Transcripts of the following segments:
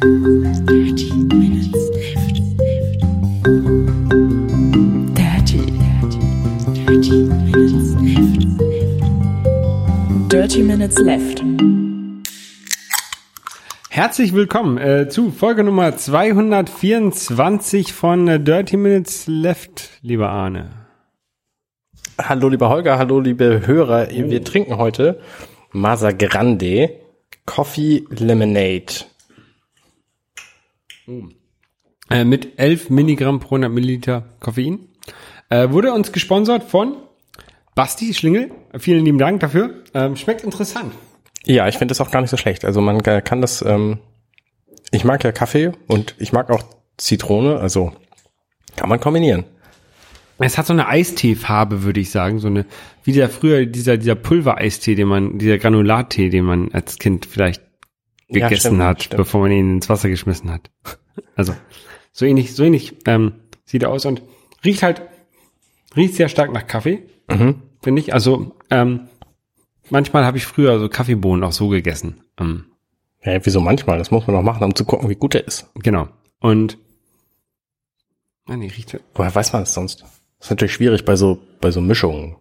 Dirty Minutes Left. Dirty, dirty, dirty Minutes Left. Dirty Minutes Left. Herzlich willkommen äh, zu Folge Nummer 224 von äh, Dirty Minutes Left, lieber Arne. Hallo lieber Holger, hallo liebe Hörer. Wir trinken heute Masa Grande Coffee Lemonade. Äh, mit 11 Milligramm pro 100 Milliliter Koffein. Äh, wurde uns gesponsert von Basti Schlingel. Vielen lieben Dank dafür. Ähm, schmeckt interessant. Ja, ich finde das auch gar nicht so schlecht. Also man kann das, ähm, ich mag ja Kaffee und ich mag auch Zitrone, also kann man kombinieren. Es hat so eine Eisteefarbe, würde ich sagen. So eine, wie der früher, dieser, dieser Pulvereistee, den man, dieser Granulattee, den man als Kind vielleicht Ja, gegessen stimmt, hat, stimmt. bevor man ihn ins Wasser geschmissen hat. Also, so ähnlich, so ähnlich, ähm, sieht er aus und riecht halt, riecht sehr stark nach Kaffee, Mhm. finde ich. Also, ähm, manchmal habe ich früher so Kaffeebohnen auch so gegessen. Ähm, Ja, wieso manchmal? Das muss man noch machen, um zu gucken, wie gut er ist. genau. Und, ah, nee, riecht, Woher weiß man das sonst? Das ist natürlich schwierig bei so, bei so Mischungen.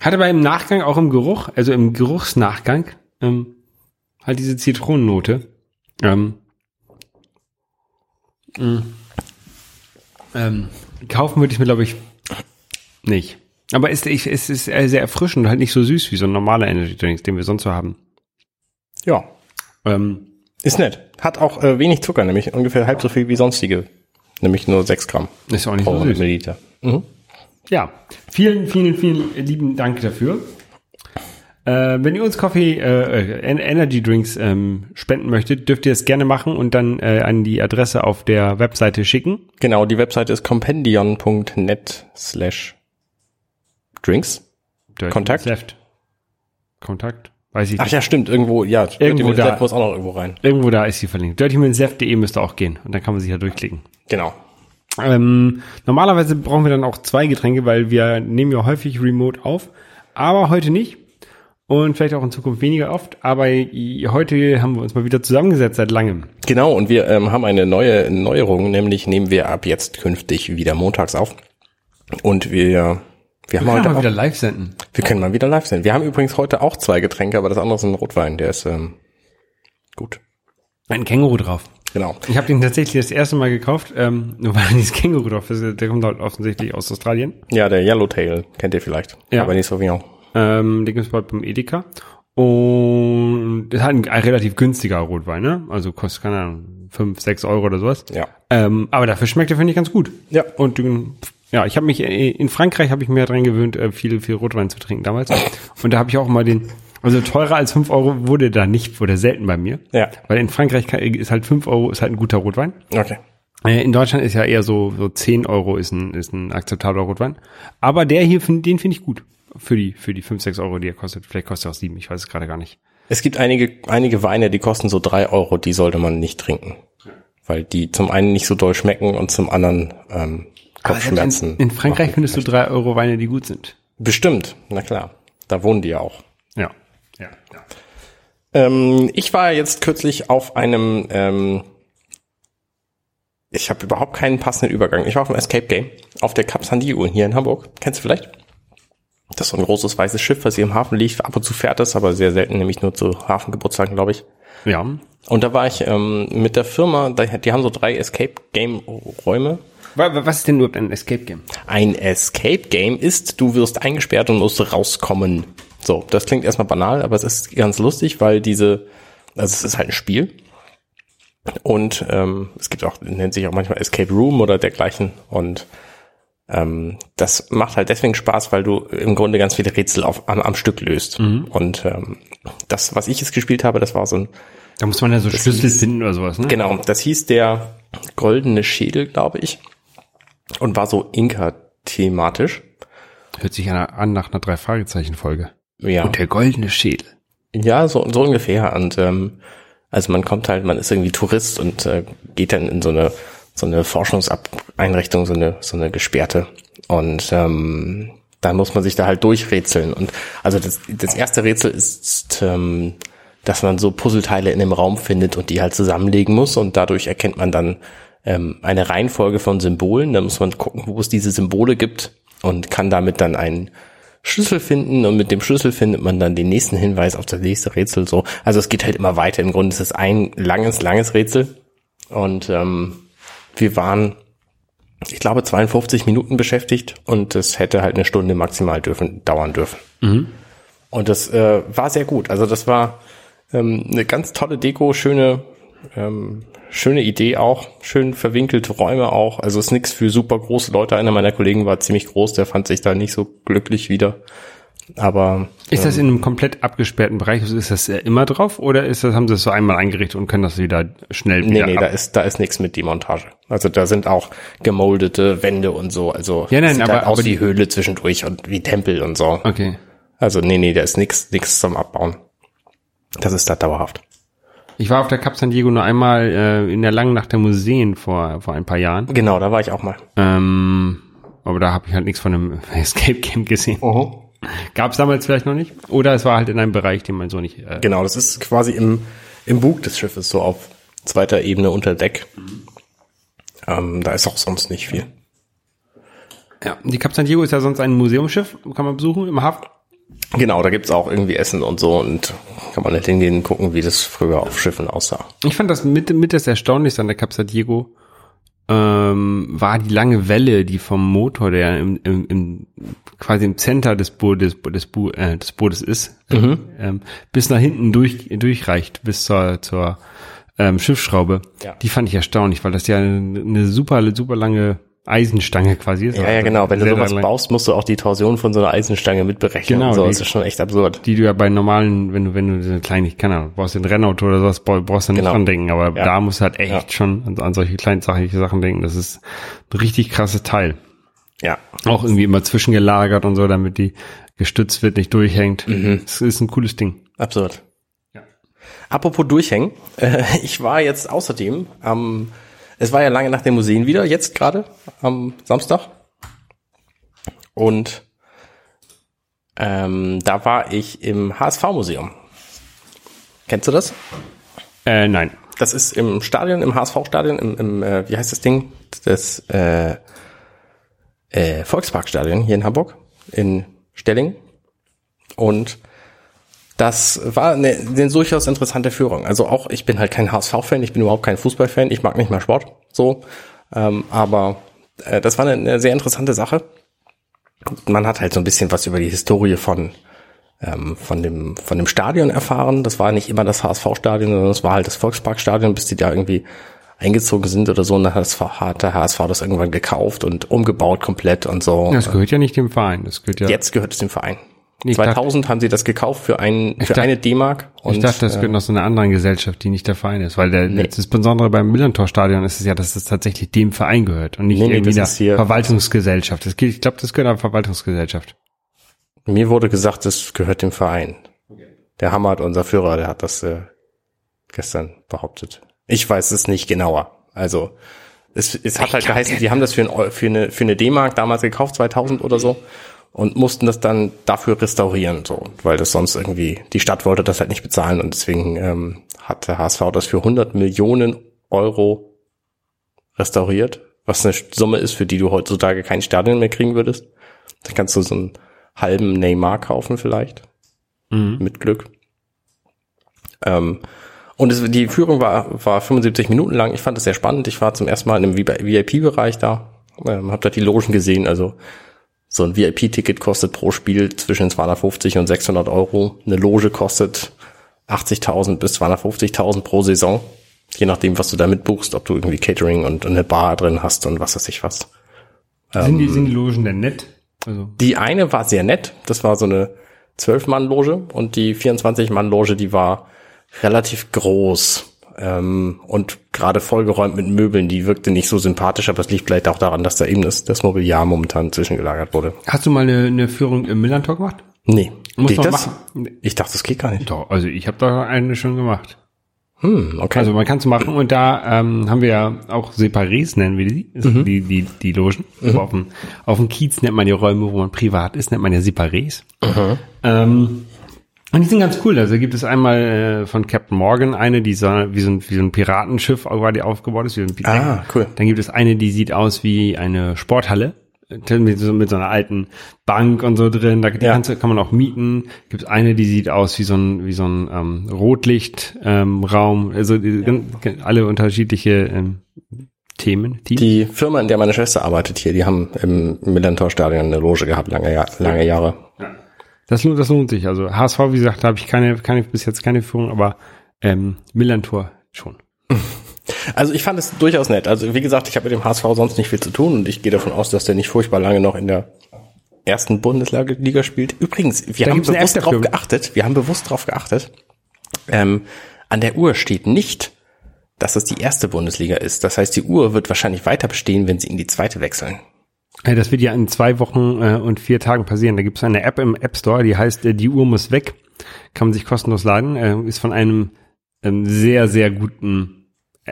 Hat aber im Nachgang auch im Geruch, also im Geruchsnachgang, ähm, halt diese Zitronennote. Ähm, mh, ähm, kaufen würde ich mir, glaube ich, nicht. Aber es, ich, es ist sehr erfrischend, und halt nicht so süß wie so ein normaler Energy Drink, den wir sonst so haben. Ja, Ähm, ist nett. Hat auch äh, wenig Zucker, nämlich ungefähr halb so viel wie sonstige. Nämlich nur 6 Gramm ist auch nicht pro so 100 süß. Milliliter. Mhm. Ja, vielen, vielen, vielen lieben Dank dafür. Äh, wenn ihr uns Coffee, äh, äh, Energy Drinks ähm, spenden möchtet, dürft ihr es gerne machen und dann äh, an die Adresse auf der Webseite schicken. Genau, die Webseite ist compendion.net slash drinks. Kontakt? Left. Kontakt? Weiß ich Ach nicht. ja, stimmt, irgendwo, ja, Irgendwo da. Muss auch noch irgendwo rein. Irgendwo da ist sie verlinkt. dirtyminsleft.de müsste auch gehen und dann kann man sich ja durchklicken. Genau. Ähm, normalerweise brauchen wir dann auch zwei Getränke, weil wir nehmen ja häufig remote auf, aber heute nicht und vielleicht auch in Zukunft weniger oft. Aber heute haben wir uns mal wieder zusammengesetzt seit langem. Genau, und wir ähm, haben eine neue Neuerung, nämlich nehmen wir ab jetzt künftig wieder montags auf. Und wir, wir haben Wir heute können mal auch, wieder live senden. wir können mal wieder live sein. Wir haben übrigens heute auch zwei Getränke, aber das andere ist ein Rotwein, der ist ähm, gut. Ein Känguru drauf. Genau. Ich habe den tatsächlich das erste Mal gekauft, ähm, nur weil dieses Känguru drauf ist. Der kommt halt offensichtlich aus Australien. Ja, der Yellowtail kennt ihr vielleicht. Ja. Aber nicht so genau. Ähm, den gibt's bald beim Edeka. Und das ist halt ein, relativ günstiger Rotwein, ne? Also kostet, keine Ahnung, 5, 6 Euro oder sowas. Ja. Ähm, aber dafür schmeckt er, finde ich, ganz gut. Ja. Und ja, ich habe mich, äh, in Frankreich habe ich mir dran gewöhnt, äh, viel, viel Rotwein zu trinken damals. Und da habe ich auch mal den, also teurer als 5 Euro wurde da nicht, wurde selten bei mir. Ja. Weil in Frankreich ist halt 5 Euro, ist halt ein guter Rotwein. Okay. Äh, In Deutschland ist ja eher so, so 10 Euro ist ein, ist ein akzeptabler Rotwein. Aber der hier, den finde ich gut. Für die, für die 5, 6 Euro, die er kostet. Vielleicht kostet er auch 7, ich weiß es gerade gar nicht. Es gibt einige, einige Weine, die kosten so drei Euro, die sollte man nicht trinken. Weil die zum einen nicht so doll schmecken und zum anderen ähm, Kopfschmerzen. in, in Frankreich findest du 3 Euro Weine, die gut sind. Bestimmt, na klar. Da wohnen die ja auch. Ja. Ja. ja. Ähm, ich war jetzt kürzlich auf einem, ähm, ich habe überhaupt keinen passenden Übergang. Ich war auf dem Escape Game auf der Cap San Diego hier in Hamburg. Kennst du vielleicht? Das ist so ein großes weißes Schiff, was hier im Hafen liegt. Ab und zu fährt es, aber sehr selten, nämlich nur zu Hafengeburtstagen, glaube ich. Ja. Und da war ich ähm, mit der Firma, die haben so drei Escape Game Räume. Wa- wa- Was ist denn überhaupt ein Escape Game? Ein Escape Game ist, du wirst eingesperrt und musst rauskommen. So, das klingt erstmal banal, aber es ist ganz lustig, weil diese, also es ist halt ein Spiel. Und ähm, es gibt auch, nennt sich auch manchmal Escape Room oder dergleichen. Und ähm, das macht halt deswegen Spaß, weil du im Grunde ganz viele Rätsel auf, am, am Stück löst. Und ähm, das, was ich jetzt gespielt habe, das war so ein Da muss man ja so Schlüssel finden oder sowas, ne? Genau, das hieß der goldene Schädel, glaube ich. Und war so Inka-thematisch. Hört sich an, an nach einer Drei-Fragezeichen-Folge. Ja, Und der goldene Schädel. ja so, so ungefähr. Und ähm, also man kommt halt, man ist irgendwie Tourist und äh, geht dann in so eine so eine Forschungseinrichtung, so eine so eine gesperrte. Und ähm, dann muss man sich da halt durchrätseln. Und also das, das erste Rätsel ist ähm, dass man so Puzzleteile in dem Raum findet und die halt zusammenlegen muss und dadurch erkennt man dann ähm, eine Reihenfolge von Symbolen. Da muss man gucken, wo es diese Symbole gibt und kann damit dann einen Schlüssel finden und mit dem Schlüssel findet man dann den nächsten Hinweis auf das nächste Rätsel so. Also es geht halt immer weiter. Im Grunde ist es ein langes, langes Rätsel und ähm, wir waren, ich glaube, 52 Minuten beschäftigt und es hätte halt eine Stunde maximal dürfen, dauern dürfen. Und das äh, war sehr gut. Also das war ähm, eine ganz tolle Deko, schöne, ähm, schöne Idee auch, schön verwinkelte Räume auch. Also ist nichts für super große Leute. Einer meiner Kollegen war ziemlich groß, der fand sich da nicht so glücklich wieder. Aber Ist das in einem komplett abgesperrten Bereich? Also Ist das immer drauf oder ist das, haben sie das so einmal eingerichtet und können das wieder schnell nee, wieder nee, ab? da ist da ist nichts mit Demontage. Also da sind auch gemoldete Wände und so. Also Ja, nein, sieht aber- halt aus aber wie die- Höhle zwischendurch und wie Tempel und so. Okay. Also nee, nee, da ist nichts nichts zum Abbauen. Das ist da dauerhaft. Ich war auf der Cap San Diego nur einmal äh, in der langen Nacht der Museen vor, vor ein paar Jahren. Genau, da war ich auch mal. Ähm, aber da habe ich halt nichts von einem Escape Game gesehen. Gab es damals vielleicht noch nicht? Oder es war halt in einem Bereich, den man so nicht. Äh, Genau, das ist quasi im, im Bug des Schiffes, so auf zweiter Ebene unter Deck. Ähm, da ist auch sonst nicht viel. ja. Die Cap San Diego ist ja sonst ein Museumsschiff, kann man besuchen im Hafen. Genau, da gibt's auch irgendwie Essen und so und kann man nicht hingehen und gucken, wie das früher auf Schiffen aussah. Ich fand das mit, mit das Erstaunlichste an der Cap San Diego ähm, war die lange Welle, die vom Motor, der im, im, im quasi im Center des Bootes, des, Bo äh, des Bootes ist, ähm, bis nach hinten durch, durchreicht, bis zur, zur ähm, Schiffsschraube. Ja. Die fand ich erstaunlich, weil das ja eine, eine super, super lange Eisenstange quasi ist. Ja, ja, genau. Wenn du sowas lang. baust, musst du auch die Torsion von so einer Eisenstange mitberechnen. Genau, So, die- das ist schon echt absurd. die du ja bei normalen, wenn du, wenn du so kleine, ich kann ja, brauchst du ein Rennauto oder sowas, brauch- brauchst du nicht Genau. dran denken, aber Ja. da musst du halt echt Ja. schon an, an solche kleinen sachliche Sachen denken. Das ist ein richtig krasses Teil. Ja. Auch irgendwie immer zwischengelagert und so, damit die gestützt wird, nicht durchhängt. Mhm. Das ist ein cooles Ding. Absurd. Ja. Apropos durchhängen, äh, ich war jetzt außerdem am, es war ja lange nach den Museen wieder, jetzt gerade am Samstag. Und ähm, da war ich im HSV-Museum. Kennst du das? Äh, nein. Das ist im Stadion, im HSV-Stadion, im, im äh, wie heißt das Ding? Das äh, äh, Volksparkstadion hier in Hamburg, in Stelling. Und das war eine, eine durchaus interessante Führung. Also auch, ich bin halt kein HSV-Fan, ich bin überhaupt kein Fußballfan, ich mag nicht mal Sport, so. Ähm, aber äh, das war eine, eine sehr interessante Sache. Man hat halt so ein bisschen was über die Historie von ähm, von dem von dem Stadion erfahren. Das war nicht immer das HSV-Stadion, sondern es war halt das Volksparkstadion, bis die da irgendwie eingezogen sind oder so. Und dann hat, der HSV das irgendwann gekauft und umgebaut komplett und so. Das gehört ja nicht dem Verein. Das gehört ja. Jetzt gehört es dem Verein. Ich 2000 haben sie das gekauft für, ein, für dachte- eine D-Mark. ich dachte, das äh, gehört noch so einer anderen Gesellschaft, die nicht der Verein ist. Weil der, das Besondere beim Millantor-Stadion ist es ja, dass es tatsächlich dem Verein gehört und nicht Nee, nee, irgendwie ist hier- Verwaltungsgesellschaft. Das, ich glaube, das gehört einer Verwaltungsgesellschaft. Mir wurde gesagt, das gehört dem Verein. Der Hammert, unser Führer, der hat das äh, gestern behauptet. Ich weiß es nicht genauer. Also es, es hat halt geheißen, die haben das für, ein, für eine, für eine D-Mark damals gekauft, 2000 oder so, und mussten das dann dafür restaurieren, so, weil das sonst irgendwie, die Stadt wollte das halt nicht bezahlen und deswegen ähm, hat der HSV das für 100 Millionen Euro restauriert, was eine Summe ist, für die du heutzutage kein Stadion mehr kriegen würdest. Da kannst du so einen halben Neymar kaufen vielleicht. Mit Glück. Ähm, und es, die Führung war, war 75 Minuten lang. Ich fand es sehr spannend. Ich war zum ersten Mal in einem VIP-Bereich da. Ähm, hab da die Logen gesehen. Also so ein VIP-Ticket kostet pro Spiel zwischen 250 und 600 Euro. Eine Loge kostet 80.000 bis 250.000 pro Saison. Je nachdem, was du da mitbuchst, ob du irgendwie Catering und eine Bar drin hast und was weiß ich was. sind, die, sind die Logen denn nett? Also, Die eine war sehr nett. Das war so eine 12-Mann-Loge und die 24-Mann-Loge, die war relativ groß ähm, und gerade vollgeräumt mit Möbeln. Die wirkte nicht so sympathisch, aber es liegt vielleicht auch daran, dass da eben das, das Mobiliar momentan zwischengelagert wurde. hast du mal eine, eine Führung im Millantor gemacht? Nee. Muss Geht das? machen. Ich dachte, das geht gar nicht. Doch, also ich habe da eine schon gemacht. Hm, okay. Also man kann es machen und da ähm, haben wir ja auch Separés, nennen wir die, sind die, die, die Logen. Aber auf, dem, auf dem Kiez nennt man die Räume, wo man privat ist, nennt man ja Separés. Ähm, Und die sind ganz cool. Also gibt es einmal äh, von Captain Morgan eine, die so, wie, so ein, wie so ein Piratenschiff quasi aufgebaut ist. Wie ein Ah, cool. Dann gibt es eine, die sieht aus wie eine Sporthalle. Mit so, mit so einer alten Bank und so drin. Da die Ja. kannst, du- kann man auch mieten. Gibt es eine, die sieht aus wie so ein, wie so ein ähm, Rotlichtraum. Ähm, Raum. also die, ganz- alle unterschiedliche ähm, Themen. Teams. Die Firma, in der meine Schwester arbeitet hier, die haben im Millantor-Stadion eine Loge gehabt, lange, lange Jahre. Das, lohnt- das lohnt sich. Also HSV, wie gesagt, da habe ich keine, keine, bis jetzt keine Führung, aber ähm, Millantor schon. Also ich fand es durchaus nett. Also wie gesagt, ich habe mit dem HSV sonst nicht viel zu tun und ich gehe davon aus, dass der nicht furchtbar lange noch in der ersten Bundesliga spielt. Übrigens, wir Da haben bewusst dafür. geachtet. Wir haben bewusst drauf geachtet. Ähm, an der Uhr steht nicht, dass es die erste Bundesliga ist. Das heißt, die Uhr wird wahrscheinlich weiter bestehen, wenn sie in die zweite wechseln. Äh, Das wird ja in zwei Wochen äh, und vier Tagen passieren. Da gibt es eine App im App Store, die heißt äh, Die Uhr muss weg. Kann man sich kostenlos laden. Äh, ist von einem ähm, sehr, sehr guten,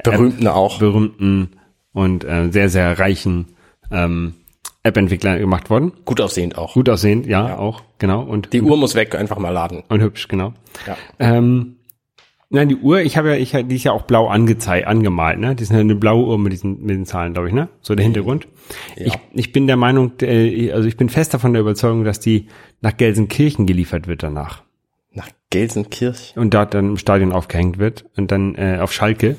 Berühmten auch. berühmten und äh, sehr, sehr reichen ähm, App-Entwickler gemacht worden. Gut aussehend auch. Gut aussehend, ja, auch, genau. Und, Die Uhr muss weg, einfach mal laden. und hübsch, genau. Ja. Ähm, nein, die Uhr, ich habe ja, ich, die ist ja auch blau angezeigt, angemalt, ne? Die ist ja eine blaue Uhr mit diesen, mit den Zahlen, glaube ich, ne? So der Hintergrund. Ich, ich bin der Meinung, äh, also ich bin fest davon der Überzeugung, dass die nach Gelsenkirchen geliefert wird danach. Nach Gelsenkirch. Und dort dann im Stadion aufgehängt wird und dann äh, auf Schalke.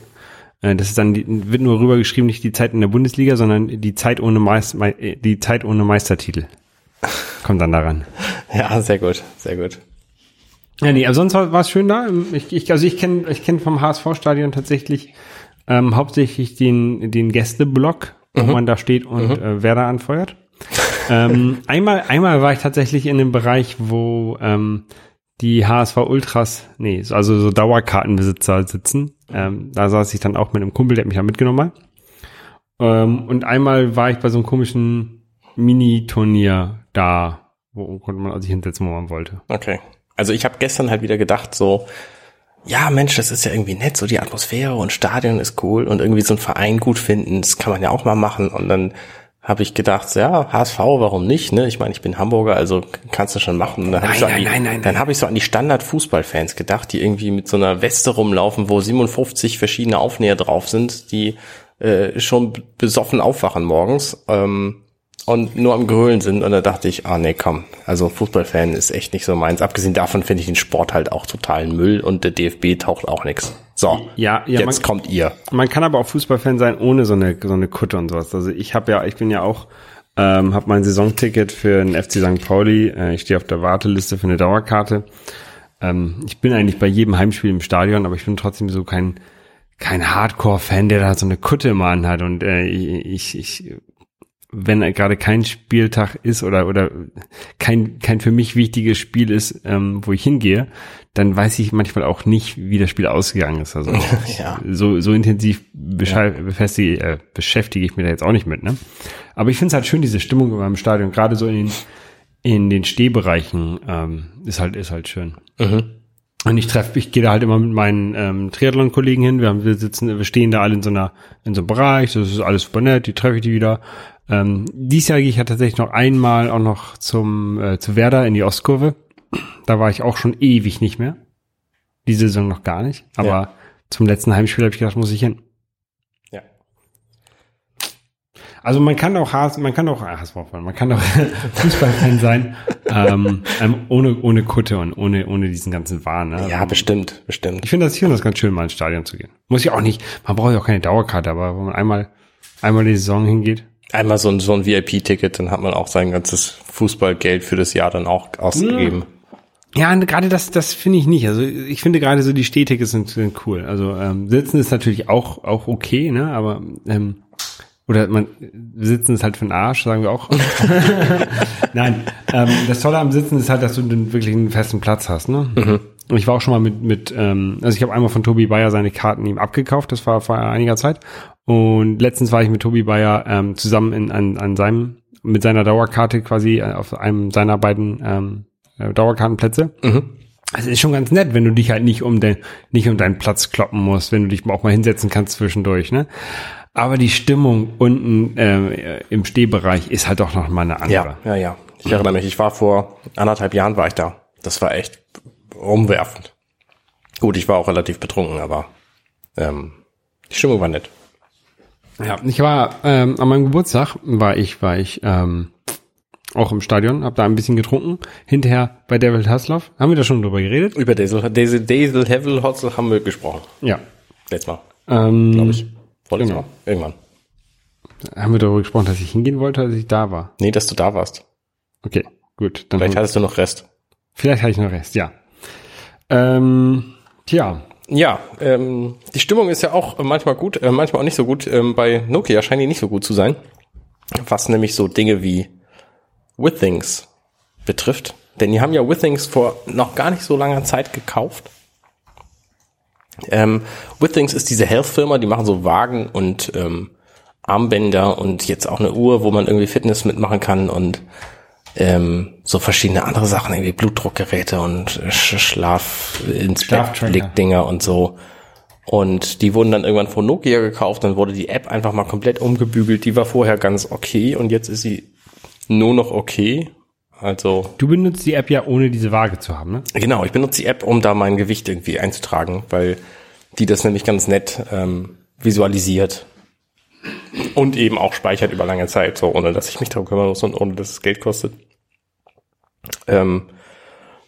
Äh, das ist dann, die, wird nur rübergeschrieben, nicht die Zeit in der Bundesliga, sondern die Zeit ohne Meist, Mei- äh, die Zeit ohne Meistertitel. Kommt dann daran. Ja, sehr gut, sehr gut. Ja, nee, aber sonst war es schön da. Ich, ich, also ich kenne ich kenn vom HSV-Stadion tatsächlich ähm, hauptsächlich den, den Gästeblock, wo man da steht und äh, Werder anfeuert. ähm, einmal, einmal war ich tatsächlich in dem Bereich, wo ähm, die HSV Ultras, nee, so- also so Dauerkartenbesitzer sitzen. Ähm, da saß ich dann auch mit einem Kumpel, der hat mich da mitgenommen hat. Ähm, und einmal war ich bei so einem komischen Mini-Turnier da, wo konnte man sich hinsetzen, wo man wollte. Okay. Also ich habe gestern halt wieder gedacht, so, ja Mensch, das ist ja irgendwie nett, so die Atmosphäre und Stadion ist cool und irgendwie so ein Verein gut finden, das kann man ja auch mal machen. Und dann habe ich gedacht, ja, HSV, warum nicht? Ne? Ich meine, ich bin Hamburger, also kannst du schon machen. Und dann habe ich, so Nein, die- nein, nein, nein, dann hab ich so an die Standard-Fußballfans gedacht, die irgendwie mit so einer Weste rumlaufen, wo 57 verschiedene Aufnäher drauf sind, die äh, schon besoffen aufwachen morgens. Ähm, und nur am Grölen sind und da dachte ich, ah nee, komm, also Fußballfan ist echt nicht so meins. Abgesehen davon finde ich den Sport halt auch totalen Müll und der DFB taucht auch nix. So, Ja, ja, jetzt man- kommt ihr. Man kann aber auch Fußballfan sein ohne so eine so eine Kutte und sowas. Also ich habe ja, ich bin ja auch, ähm, habe mein Saisonticket für den FC St. Pauli. Äh, ich stehe auf der Warteliste für eine Dauerkarte. Ähm, ich bin eigentlich bei jedem Heimspiel im Stadion, aber ich bin trotzdem so kein kein Hardcore-Fan, der da so eine Kutte immer anhat und äh, ich, ich wenn gerade kein Spieltag ist oder oder kein kein für mich wichtiges Spiel ist, ähm, wo ich hingehe, dann weiß ich manchmal auch nicht, wie das Spiel ausgegangen ist. Also Ja. so so intensiv befestige, äh, beschäftige ich mich da jetzt auch nicht mit. Ne? Aber ich finde es halt schön, diese Stimmung in meinem Stadion, gerade so in den in den Stehbereichen ähm, ist halt ist halt schön. Und ich treffe, ich gehe da halt immer mit meinen ähm, Triathlon-Kollegen hin. Wir, haben, wir sitzen, wir stehen da alle in so einer, in so einem Bereich. Das ist alles super nett. Die treffe ich die wieder. Ähm, dies Jahr gehe ich ja tatsächlich noch einmal auch noch zum äh, zu Werder in die Ostkurve. Da war ich auch schon ewig nicht mehr. Die Saison noch gar nicht. Aber Ja. zum letzten Heimspiel habe ich gedacht, muss ich hin. Ja. Also man kann auch HS, man kann auch HSV-Fan, man kann auch Fußballfan sein, ähm, ähm, ohne ohne Kutte und ohne ohne diesen ganzen Wahn. Ne? Ja, bestimmt, bestimmt. Ich finde das, finde das ganz schön, mal ins Stadion zu gehen. Muss ich auch nicht, man braucht ja auch keine Dauerkarte, aber wenn man einmal, einmal die Saison hingeht. Einmal so ein, so ein VIP-Ticket, dann hat man auch sein ganzes Fußballgeld für das Jahr dann auch ausgegeben. Ja, gerade das, das finde ich nicht. Also ich finde gerade so die Stehtickets sind, sind cool. Also ähm, Sitzen ist natürlich auch, auch okay, ne? Aber ähm, oder man Sitzen ist halt für den Arsch, sagen wir auch. Nein, ähm, das Tolle am Sitzen ist halt, dass du den, wirklich einen festen Platz hast, ne? Und ich war auch schon mal mit, mit ähm, also ich habe einmal von Tobi Bayer seine Karten ihm abgekauft, das war vor einiger Zeit. Und letztens war ich mit Tobi Bayer ähm, zusammen in, an, an seinem, mit seiner Dauerkarte quasi äh, auf einem seiner beiden ähm, äh, Dauerkartenplätze. Also ist schon ganz nett, wenn du dich halt nicht um den, nicht um deinen Platz kloppen musst, wenn du dich auch mal hinsetzen kannst zwischendurch, ne? Aber die Stimmung unten äh, im Stehbereich ist halt doch noch mal eine andere. Ja, ja, ja. Ich erinnere mich, ich war vor anderthalb Jahren war ich da. Das war echt umwerfend. Gut, ich war auch relativ betrunken, aber ähm, die Stimmung war nett. Ja, ich war ähm, an meinem Geburtstag war ich war ich ähm, auch im Stadion, habe da ein bisschen getrunken. Hinterher bei David Hasselhoff haben wir da schon drüber geredet. Über Daisel, Daisel, Daisel Hevel Hotzel haben wir gesprochen. Ja, Letztes Mal, ähm, glaube ich. Vorletztes genau. Mal. Irgendwann. haben wir darüber gesprochen, dass ich hingehen wollte, als ich da war. Nee, dass du da warst. Okay, gut, dann Vielleicht hattest du noch Rest. vielleicht habe ich noch Rest. Ja. Ähm, tja, Ja, ähm, die Stimmung ist ja auch manchmal gut, äh, manchmal auch nicht so gut. Ähm, bei Nokia scheint die nicht so gut zu sein. Was nämlich so Dinge wie Withings betrifft. Denn die haben ja Withings vor noch gar nicht so langer Zeit gekauft. Ähm, Withings ist diese Health-Firma, die machen so Wagen und ähm, Armbänder und jetzt auch eine Uhr, wo man irgendwie Fitness mitmachen kann und ähm, so verschiedene andere Sachen, irgendwie Blutdruckgeräte und Sch Schlaf ins Dinger und so. Und die wurden dann irgendwann von Nokia gekauft, dann wurde die App einfach mal komplett umgebügelt. Die war vorher ganz okay und jetzt ist sie nur noch okay. Also du benutzt die App ja ohne diese Waage zu haben, ne? Genau, ich benutze die App, um da mein Gewicht irgendwie einzutragen, weil die das nämlich ganz nett ähm, visualisiert und eben auch speichert über lange Zeit, so ohne dass ich mich darum kümmern muss und ohne dass es Geld kostet. Ähm,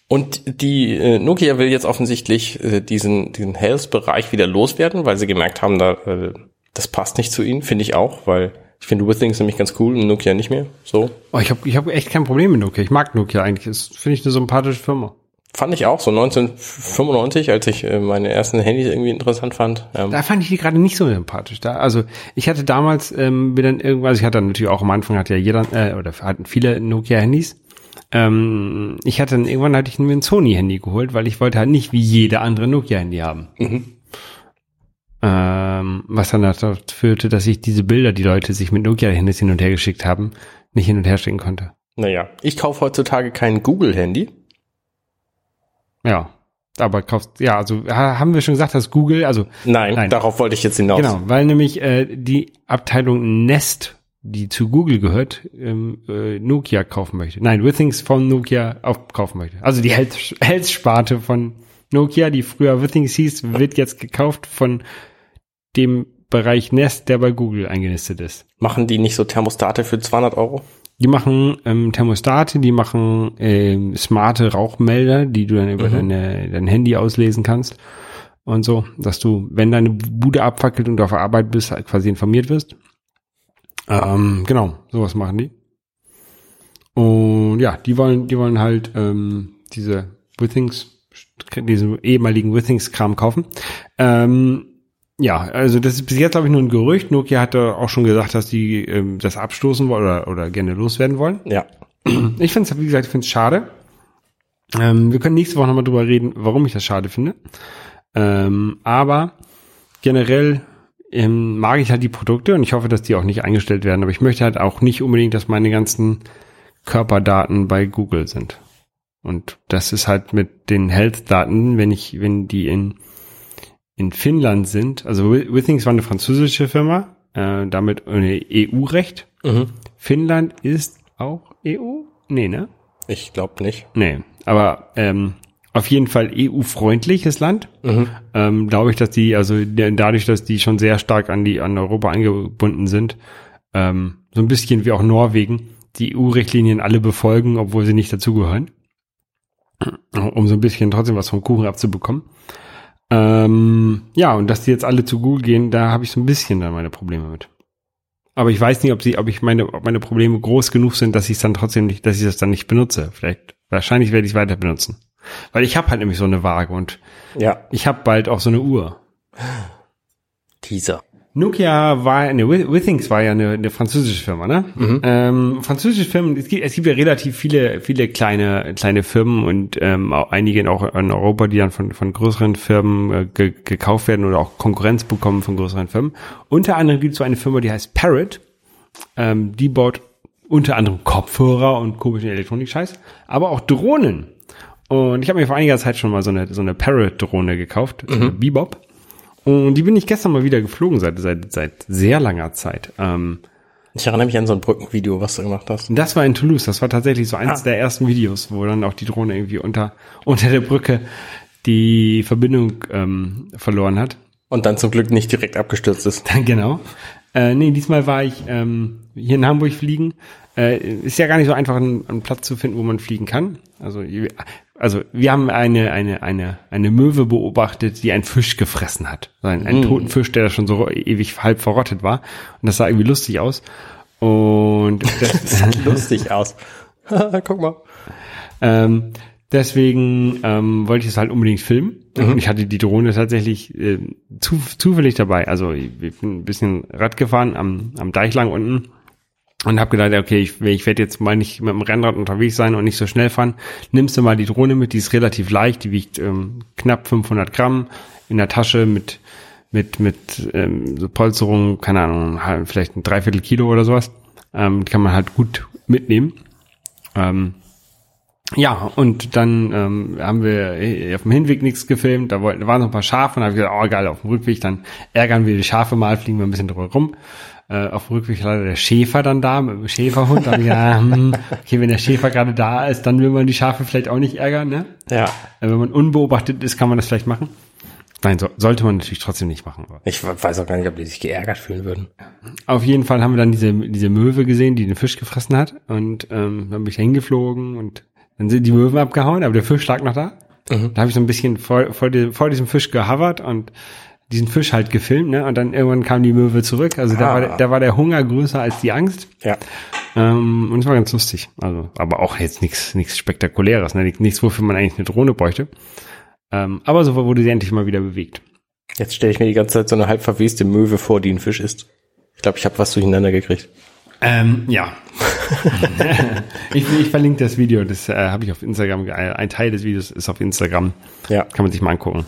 und die äh, Nokia will jetzt offensichtlich äh, diesen diesen Health-Bereich wieder loswerden, weil sie gemerkt haben, da äh, das passt nicht zu ihnen, finde ich auch, weil ich finde Withings nämlich ganz cool und Nokia nicht mehr. So Oh, ich habe ich hab echt kein Problem mit Nokia. Ich mag Nokia eigentlich. Das finde ich eine sympathische Firma. Fand ich auch so 1995, als ich äh, meine ersten Handys irgendwie interessant fand. Ähm, Da fand ich die gerade nicht so sympathisch. Da, also ich hatte damals ähm, mir dann irgendwas, ich hatte dann natürlich auch am Anfang hat ja jeder äh, oder hatten viele Nokia-Handys. Ähm, ich hatte dann irgendwann hatte ich mir ein Sony-Handy geholt, weil ich wollte halt nicht wie jede andere Nokia-Handy haben. Ähm, was dann dazu führte, dass ich diese Bilder, die Leute sich mit Nokia-Handys hin und her geschickt haben, nicht hin und her schicken konnte. Naja, ich kaufe heutzutage kein Google-Handy. Ja. Aber kaufst, ja, also ha- haben wir schon gesagt, dass Google, also Nein, Nein. darauf wollte ich jetzt hinaus. Genau, weil nämlich äh, die Abteilung Nest, die zu Google gehört, ähm, äh, Nokia kaufen möchte. Nein, Withings von Nokia aufkaufen möchte. Also die Health- Health-Sparte von Nokia, die früher Withings hieß, wird jetzt gekauft von dem Bereich Nest, der bei Google eingenistet ist. Machen die nicht so Thermostate für 200 Euro? Die machen ähm, Thermostate, die machen ähm, smarte Rauchmelder, die du dann über deine, dein Handy auslesen kannst und so, dass du, wenn deine Bude abfackelt und du auf Arbeit bist, halt quasi informiert wirst. Ähm, genau, sowas machen die. Und ja, die wollen, die wollen halt ähm, diese Withings, diesen ehemaligen Withings-Kram kaufen. Ähm, ja, also das ist bis jetzt, glaube ich, nur ein Gerücht. Nokia hatte auch schon gesagt, dass die ähm, das abstoßen wollen oder, oder gerne loswerden wollen. Ja. Ich finde es, wie gesagt, ich finde es schade. Ähm, wir können nächste Woche nochmal drüber reden, warum ich das schade finde. Ähm, aber generell ähm, mag ich halt die Produkte und ich hoffe, dass die auch nicht eingestellt werden. Aber ich möchte halt auch nicht unbedingt, dass meine ganzen Körperdaten bei Google sind. Und das ist halt mit den Health-Daten, wenn ich, wenn die in in Finnland sind, also Wi- Withings war eine französische Firma, äh, damit EU-Recht. Mhm. Finnland ist auch EU? Nee, ne? Ich glaube nicht. Nee, aber ähm, auf jeden Fall EU-freundliches Land. Mhm. Ähm, Glaube ich, dass die, also dadurch, dass die schon sehr stark an die an Europa angebunden sind, ähm, so ein bisschen wie auch Norwegen, die EU-Richtlinien alle befolgen, obwohl sie nicht dazugehören, um so ein bisschen trotzdem was vom Kuchen abzubekommen. Ähm, ja, und dass die jetzt alle zu Google gehen, da habe ich so ein bisschen dann meine Probleme mit. Aber ich weiß nicht, ob sie, ob ich meine, ob meine Probleme groß genug sind, dass ich es dann trotzdem nicht, dass ich das dann nicht benutze. Vielleicht, wahrscheinlich werde ich es weiter benutzen. Weil ich habe halt nämlich so eine Waage und Ja. ich habe bald auch so eine Uhr. Teaser. Nokia war, ne, Wi- Withings war ja eine, eine französische Firma, ne? Ähm, französische Firmen, es gibt, es gibt ja relativ viele, viele kleine, kleine Firmen und ähm, auch einige auch in Europa, die dann von, von größeren Firmen äh, ge gekauft werden oder auch Konkurrenz bekommen von größeren Firmen. Unter anderem gibt es so eine Firma, die heißt Parrot. Ähm, die baut unter anderem Kopfhörer und komischen Elektronik-Scheiß, aber auch Drohnen. Und ich habe mir vor einiger Zeit schon mal so eine, so eine Parrot-Drohne gekauft, eine Bebop. Und die bin ich gestern mal wieder geflogen seit, seit, seit sehr langer Zeit. Ähm, Ich erinnere mich an so ein Brückenvideo, was du gemacht hast. Das war in Toulouse. Das war tatsächlich so eins Ah. der ersten Videos, wo dann auch die Drohne irgendwie unter, unter der Brücke die Verbindung ähm, verloren hat. Und dann zum Glück nicht direkt abgestürzt ist. genau. Äh, nee, diesmal war ich ähm, hier in Hamburg fliegen. Äh, ist ja gar nicht so einfach, einen, einen Platz zu finden, wo man fliegen kann. Also, also wir haben eine, eine, eine, eine Möwe beobachtet, die einen Fisch gefressen hat. Einen, einen toten Fisch, der schon so ewig halb verrottet war. Und das sah irgendwie lustig aus. Und das, Sieht lustig aus. Guck mal. Ähm, deswegen ähm, wollte ich es halt unbedingt filmen. Und ich hatte die Drohne tatsächlich äh, zu, zufällig dabei. Also ich, ich bin ein bisschen Rad gefahren am, am Deich lang unten und habe gedacht, okay, ich, ich werde jetzt mal nicht mit dem Rennrad unterwegs sein und nicht so schnell fahren. Nimmst du mal die Drohne mit, die ist relativ leicht, die wiegt ähm, knapp 500 Gramm in der Tasche mit mit mit ähm, so Polsterung, keine Ahnung, vielleicht ein Dreiviertel Kilo oder sowas. Ähm, kann man halt gut mitnehmen. Ähm, ja, und dann ähm, haben wir äh, auf dem Hinweg nichts gefilmt, da, wollten, waren noch ein paar Schafe und habe gesagt, oh geil, auf dem Rückweg, dann ärgern wir die Schafe mal, fliegen wir ein bisschen drüber rum. Äh, auf dem Rückweg leider der Schäfer dann da, mit dem Schäferhund, da hab ich gedacht, hm, okay, wenn der Schäfer gerade da ist, dann will man die Schafe vielleicht auch nicht ärgern, ne? Ja. Äh, wenn man unbeobachtet ist, kann man das vielleicht machen. Nein, so, sollte man natürlich trotzdem nicht machen. Ich weiß auch gar nicht, ob die sich geärgert fühlen würden. Auf jeden Fall haben wir dann diese, diese Möwe gesehen, die den Fisch gefressen hat. Und ähm, dann bin ich hingeflogen und dann sind die Möwen abgehauen, aber der Fisch lag noch da. Da habe ich so ein bisschen vor, vor, die, vor diesem Fisch gehovert und diesen Fisch halt gefilmt, ne? Und dann irgendwann kam die Möwe zurück. Also da, Ah. war, der- da war der Hunger größer als die Angst. Ja. Ähm, und es war ganz lustig. Also, aber auch jetzt nichts nichts Spektakuläres, ne? Nichts, wofür man eigentlich eine Drohne bräuchte. Ähm, aber so wurde sie endlich mal wieder bewegt. Jetzt stelle ich mir die ganze Zeit so eine halb verweste Möwe vor, die ein Fisch isst. Ich glaube, ich habe was durcheinander gekriegt. Ähm, ja. ich, ich verlinke das Video, das äh, habe ich auf Instagram. Ein Teil des Videos ist auf Instagram. Ja. Kann man sich mal angucken.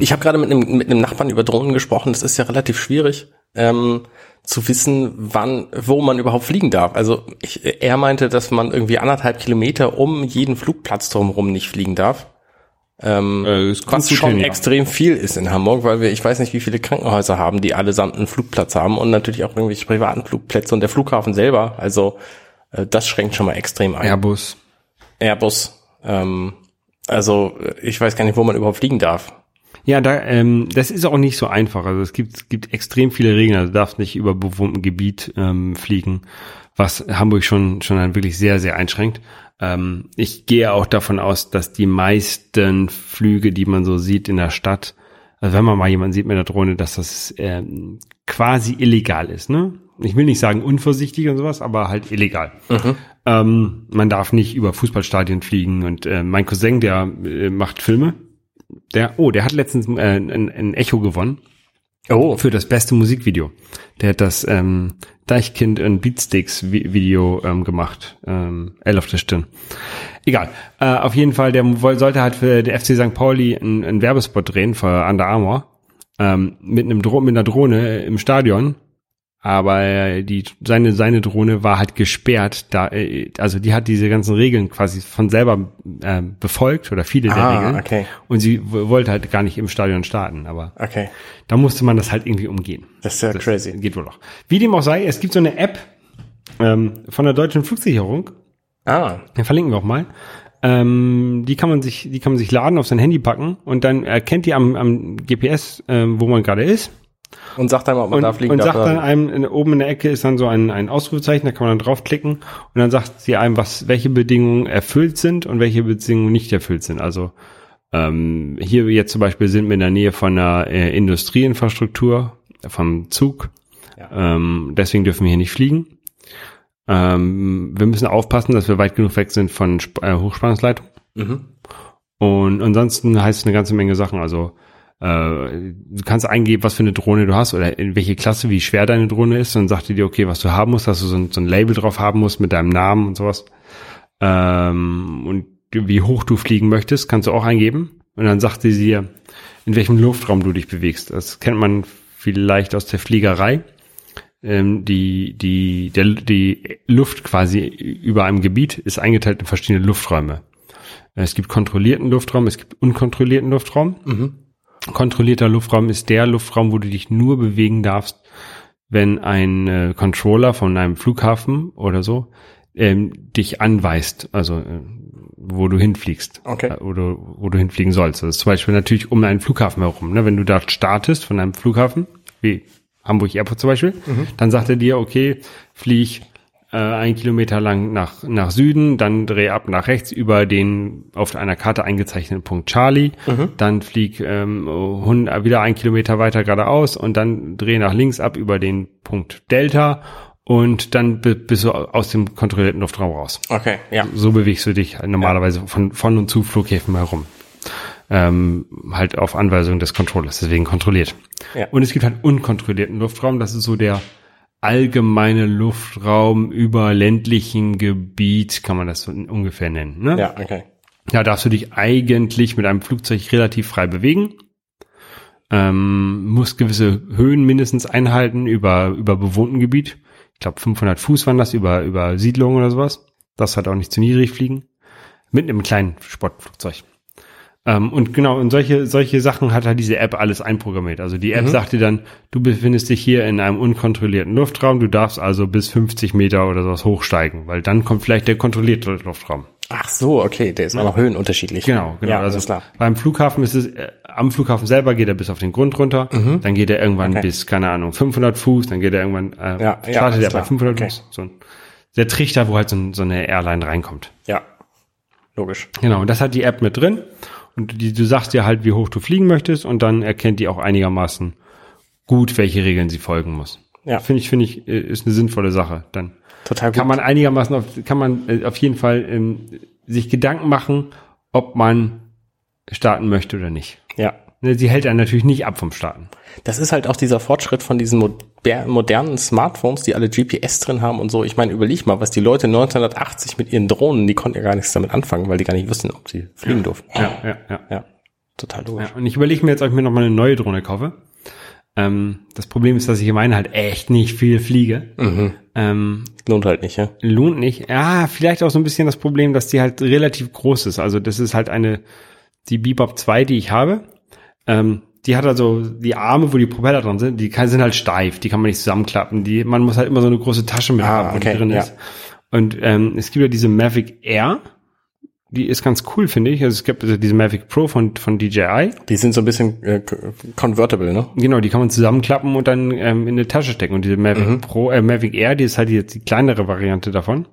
Ich habe gerade mit einem, mit einem Nachbarn über Drohnen gesprochen. Das ist ja relativ schwierig ähm, zu wissen, wann, wo man überhaupt fliegen darf. Also ich, er meinte, dass man irgendwie anderthalb Kilometer um jeden Flugplatz drumherum nicht fliegen darf. Ähm, Äh, was schon hin, ja. extrem viel ist in Hamburg, weil wir, ich weiß nicht, wie viele Krankenhäuser haben, die allesamt einen Flugplatz haben und natürlich auch irgendwelche privaten Flugplätze und der Flughafen selber. Also äh, das schränkt schon mal extrem ein. Airbus. Airbus. Ähm, also ich weiß gar nicht, wo man überhaupt fliegen darf. Ja, da, ähm, das ist auch nicht so einfach. Also es gibt, es gibt extrem viele Regeln. Also du darfst nicht über bewohnten Gebiet ähm, fliegen, was Hamburg schon, schon dann wirklich sehr, sehr einschränkt. Ähm, ich gehe auch davon aus, dass die meisten Flüge, die man so sieht in der Stadt, also wenn man mal jemanden sieht mit der Drohne, dass das ähm, quasi illegal ist. Ne? Ich will nicht sagen unvorsichtig und sowas, aber halt illegal. Ähm, man darf nicht über Fußballstadien fliegen. Und äh, mein Cousin, der äh, macht Filme, der, oh, der hat letztens äh, ein, ein Echo gewonnen Oh, für das beste Musikvideo. Der hat das ähm, Deichkind und Beatsticks Vi- Video ähm, gemacht. Ähm, L auf der Stirn. Egal. Äh, auf jeden Fall, der sollte halt für den FC St. Pauli einen, einen Werbespot drehen für Under Armour. Ähm, mit einem Dro mit einer Drohne im Stadion. Aber äh, die, seine, seine Drohne war halt gesperrt, da, äh, also die hat diese ganzen Regeln quasi von selber äh, befolgt oder viele der Ah, Regeln. okay. Und sie wollte halt gar nicht im Stadion starten, aber okay. da musste man das halt irgendwie umgehen. Das ist ja crazy. Geht wohl noch. Wie dem auch sei, es gibt so eine App ähm, von der deutschen Flugsicherung, Ah, den verlinken wir auch mal. Ähm, die kann man sich, die kann man sich laden, auf sein Handy packen und dann erkennt die am, am GPS, ähm, wo man gerade ist. Und sagt einem, ob man Und, da fliegen und darf. sagt dann einem, in, oben in der Ecke ist dann so ein, ein Ausrufezeichen, da kann man dann draufklicken und dann sagt sie einem, was, welche Bedingungen erfüllt sind und welche Bedingungen nicht erfüllt sind. Also ähm, hier jetzt zum Beispiel sind wir in der Nähe von einer äh, Industrieinfrastruktur, vom Zug. Ähm, deswegen dürfen wir hier nicht fliegen. Ähm, wir müssen aufpassen, dass wir weit genug weg sind von Sp äh, Hochspannungsleitung. Mhm. Und ansonsten heißt es eine ganze Menge Sachen. Also du kannst eingeben, was für eine Drohne du hast oder in welche Klasse, wie schwer deine Drohne ist. Dann sagt die dir, okay, was du haben musst, dass du so ein, so ein Label drauf haben musst mit deinem Namen und sowas. Ähm, und wie hoch du fliegen möchtest, kannst du auch eingeben. Und dann sagt sie dir, in welchem Luftraum du dich bewegst. Das kennt man vielleicht aus der Fliegerei. Ähm, die, die, der, die Luft quasi über einem Gebiet ist eingeteilt in verschiedene Lufträume. Es gibt kontrollierten Luftraum, es gibt unkontrollierten Luftraum. Kontrollierter Luftraum ist der Luftraum, wo du dich nur bewegen darfst wenn ein äh, Controller von einem Flughafen oder so ähm, dich anweist, also äh, wo du hinfliegst Okay. äh, oder wo du hinfliegen sollst. Das ist zum Beispiel natürlich um einen Flughafen herum. Ne? Wenn du dort startest von einem Flughafen, wie Hamburg Airport zum Beispiel, dann sagt er dir, okay, flieg äh, ein Kilometer lang nach, nach Süden, dann dreh ab nach rechts über den auf einer Karte eingezeichneten Punkt Charlie, dann flieg ähm, hund- wieder ein Kilometer weiter geradeaus und dann dreh nach links ab über den Punkt Delta und dann bi- bist du aus dem kontrollierten Luftraum raus. Okay, ja. So bewegst du dich normalerweise von, von und zu Flughäfen herum. Ähm, halt auf Anweisung des Controllers, deswegen kontrolliert. Ja. Und es gibt halt unkontrollierten Luftraum, das ist so der allgemeine Luftraum über ländlichen Gebiet, kann man das so ungefähr nennen. Ne? Ja, okay. Da darfst du dich eigentlich mit einem Flugzeug relativ frei bewegen. Ähm, musst gewisse Höhen mindestens einhalten über, über bewohnten Gebiet. Ich glaube 500 Fuß waren das über, über Siedlungen oder sowas. Das hat auch nicht zu niedrig fliegen. Mit einem kleinen Sportflugzeug. Ähm, und genau, und solche, solche Sachen hat halt diese App alles einprogrammiert. Also die App sagt dir dann, du befindest dich hier in einem unkontrollierten Luftraum, du darfst also bis 50 Meter oder sowas hochsteigen, weil dann kommt vielleicht der kontrollierte Luftraum. Ach so, okay, der ist auch noch höhenunterschiedlich. Genau, genau. Ja, also klar. beim Flughafen ist es, äh, am Flughafen selber geht er bis auf den Grund runter, dann geht er irgendwann Okay. bis, keine Ahnung, 500 Fuß, dann geht er irgendwann, äh, Ja, ja, startet er bei klar. 500 Okay. Fuß. So ein, der Trichter, wo halt so, so eine Airline reinkommt. Ja, logisch. Genau, und das hat die App mit drin. Und die, du sagst dir halt, wie hoch du fliegen möchtest und dann erkennt die auch einigermaßen gut, welche Regeln sie folgen muss. Ja. Finde ich, finde ich, äh, ist eine sinnvolle Sache. Dann Total gut. kann man einigermaßen auf, kann man äh, auf jeden Fall ähm, sich Gedanken machen, ob man starten möchte oder nicht. ja. Ne, Sie hält einen natürlich nicht ab vom Starten. Das ist halt auch dieser Fortschritt von diesen moder modernen Smartphones, die alle GPS drin haben und so. Ich meine, überleg mal, was die Leute 1980 mit ihren Drohnen, die konnten ja gar nichts damit anfangen, weil die gar nicht wussten, ob sie fliegen durften. Ja, ja, ja. Ja, total logisch. ja. Und ich überlege mir jetzt, ob ich mir noch mal eine neue Drohne kaufe. Ähm, das Problem ist, dass ich in meine halt echt nicht viel fliege. Ähm, Lohnt halt nicht, ja. lohnt nicht. Ja, vielleicht auch so ein bisschen das Problem, dass die halt relativ groß ist. Also das ist halt eine, die Bebop 2, die ich habe. Ähm, die hat also die Arme, wo die Propeller dran sind, die kann, sind halt steif, die kann man nicht zusammenklappen. Die, man muss halt immer so eine große Tasche mit Ah, haben, okay, die drin ja. ist. Und ähm, es gibt ja diese Mavic Air, die ist ganz cool, finde ich. Also es gibt also diese Mavic Pro von, von DJI. Die sind so ein bisschen äh, convertible, ne? Genau, die kann man zusammenklappen und dann ähm, in eine Tasche stecken. Und diese Mavic Pro, äh, Mavic Air, die ist halt jetzt die kleinere Variante davon.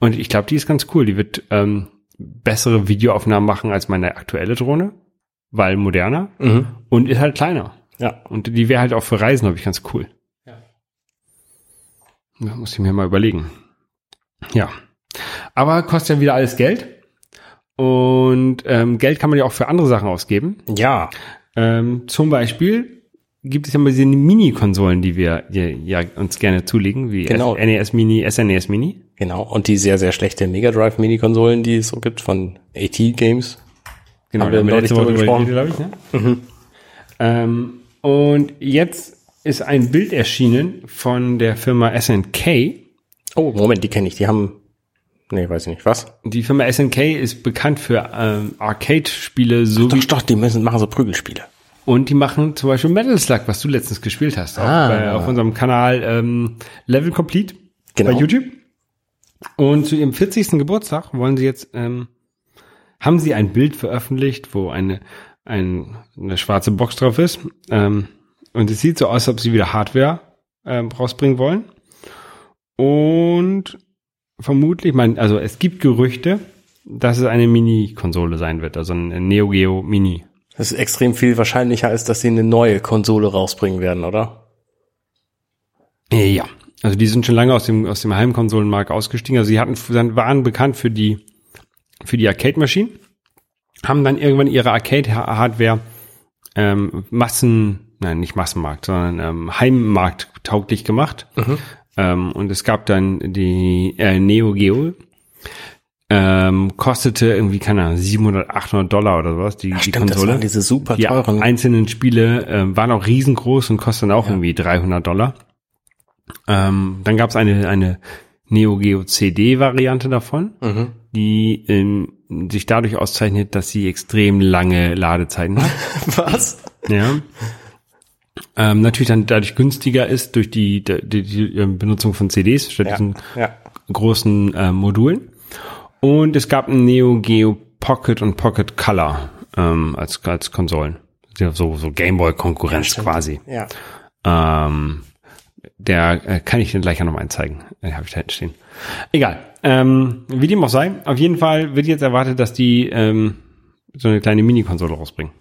Und ich glaube, die ist ganz cool. Die wird ähm, bessere Videoaufnahmen machen als meine aktuelle Drohne, weil moderner Mhm. und ist halt kleiner. Ja. Und die wäre halt auch für Reisen, glaube ich, ganz cool. Ja. muss ich mir mal überlegen. Ja. Aber kostet ja wieder alles Geld. Und ähm, Geld kann man ja auch für andere Sachen ausgeben. Ja. Ähm, zum Beispiel gibt es ja mal diese Mini-Konsolen, die wir ja, ja uns gerne zulegen, wie Genau. NES Mini, SNES Mini. Genau. Und die sehr, sehr schlechte Mega Drive Mini-Konsolen, die es so gibt von AT Games. Genau, Haben wir neulich drüber gesprochen. glaube ich. Ne? Ähm, und jetzt ist ein Bild erschienen von der Firma SNK. Oh, Moment, die kenne ich. Die haben, nee, weiß ich nicht, was? Die Firma SNK ist bekannt für ähm, Arcade-Spiele so wie Doch, doch, die müssen, machen so Prügelspiele. und die machen zum Beispiel Metal Slug, was du letztens gespielt hast, auch Ah. bei, auf unserem Kanal ähm, Level Complete Genau. bei YouTube. Und zu ihrem 40. Geburtstag wollen sie jetzt, ähm, haben sie ein Bild veröffentlicht, wo eine, ein, eine schwarze Box drauf ist. Ähm, und es sieht so aus, als ob sie wieder Hardware ähm, rausbringen wollen. Und vermutlich, man, also es gibt Gerüchte, dass es eine Mini-Konsole sein wird, also ein Neo Geo Mini. Das ist extrem viel wahrscheinlicher, als dass sie eine neue Konsole rausbringen werden, oder? Ja, also die sind schon lange aus dem aus dem Heimkonsolenmarkt ausgestiegen. Also sie hatten waren bekannt für die für die Arcade-Maschinen, haben dann irgendwann ihre Arcade-Hardware ähm, Massen, nein nicht Massenmarkt, sondern ähm, Heimmarkt tauglich gemacht. Ähm, und es gab dann die äh, Neo Geo. Ähm, kostete irgendwie, keine Ahnung, 700, 800 Dollar oder sowas, die, die Stimmt, das Konsole. waren diese super Die teuren. einzelnen Spiele äh, waren auch riesengroß und kosten auch irgendwie 300 Dollar. Ähm, dann gab es eine, eine Neo Geo CD-Variante davon, Mhm. Die ähm, sich dadurch auszeichnet, dass sie extrem lange Ladezeiten hat. Was? ja. ähm, natürlich dann dadurch günstiger ist durch die, die, die, ähm, Benutzung von CDs statt Ja, diesen ja. großen äh, Modulen. Und es gab ein Neo Geo Pocket und Pocket Color ähm, als, als Konsolen. Ja, So, so Gameboy-Konkurrenz stimmt. quasi. Ja. Ähm, der äh, kann ich den gleich auch noch mal einzeigen. Den habe ich da hinten stehen. Egal. Ähm, wie dem auch sei, auf jeden Fall wird jetzt erwartet, dass die ähm, so eine kleine Mini-Konsole rausbringen.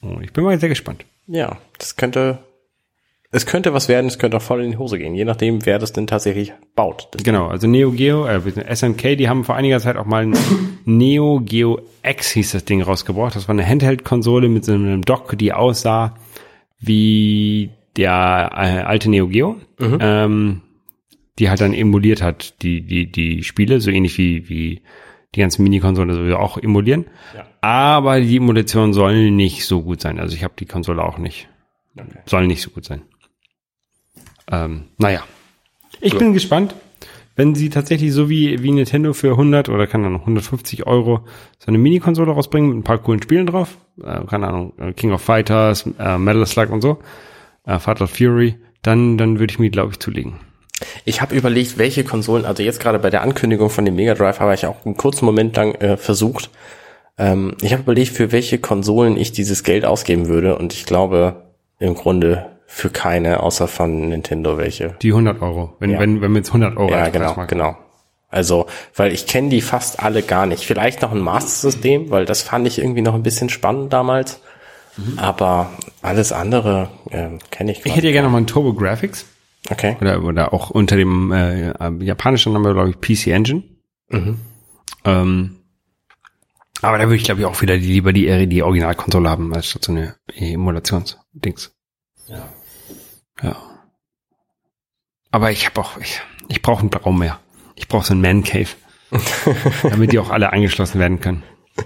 Und ich bin mal sehr gespannt. Ja, das könnte, es könnte was werden, es könnte auch voll in die Hose gehen, je nachdem, wer das denn tatsächlich baut. Genau, also Neo Geo, äh, SNK, die haben vor einiger Zeit auch mal ein Neo Geo X hieß das Ding rausgebracht. Das war eine Handheld-Konsole mit so einem Dock, die aussah wie der äh, alte Neo Geo, ähm, die halt dann emuliert hat, die, die, die Spiele, so ähnlich wie, wie die ganzen Mini-Konsolen sowieso auch emulieren. Ja. Aber die Emulation soll nicht so gut sein. Also ich habe die Konsole auch nicht. Okay. Soll nicht so gut sein. Ähm, naja. Ich bin gespannt, wenn sie tatsächlich so wie, wie Nintendo für 100 oder kann dann noch 150 Euro so eine Mini-Konsole rausbringen mit ein paar coolen Spielen drauf. Äh, keine Ahnung, äh, King of Fighters, äh, Metal Slug und so. Äh, Fatal Fury. Dann, dann würde ich mir, glaube ich, zulegen. Ich habe überlegt, welche Konsolen, also jetzt gerade bei der Ankündigung von dem Mega Drive habe ich auch einen kurzen Moment lang äh, versucht. Ähm, ich habe überlegt, für welche Konsolen ich dieses Geld ausgeben würde und ich glaube im Grunde für keine, außer von Nintendo welche. Die 100 Euro. Wenn, Ja. wenn, wenn wir jetzt 100 Euro Ja, genau, genau. Also, weil ich kenne die fast alle gar nicht. Vielleicht noch ein Master-System, weil das fand ich irgendwie noch ein bisschen spannend damals. Aber alles andere ähm, kenne ich Ich hätte ja gerne noch mal ein Turbo Graphics. Okay. Oder, oder auch unter dem äh, äh, japanischen Namen, glaube ich, PC Engine. Mhm. Ähm, aber da würde ich, glaube ich, auch wieder die, lieber die, die Originalkonsole haben, als statt so eine Emulationsdings. Ja. Ja. Aber ich habe auch, ich, ich brauche einen Raum mehr. Ich brauche so einen Man Cave. damit die auch alle angeschlossen werden können.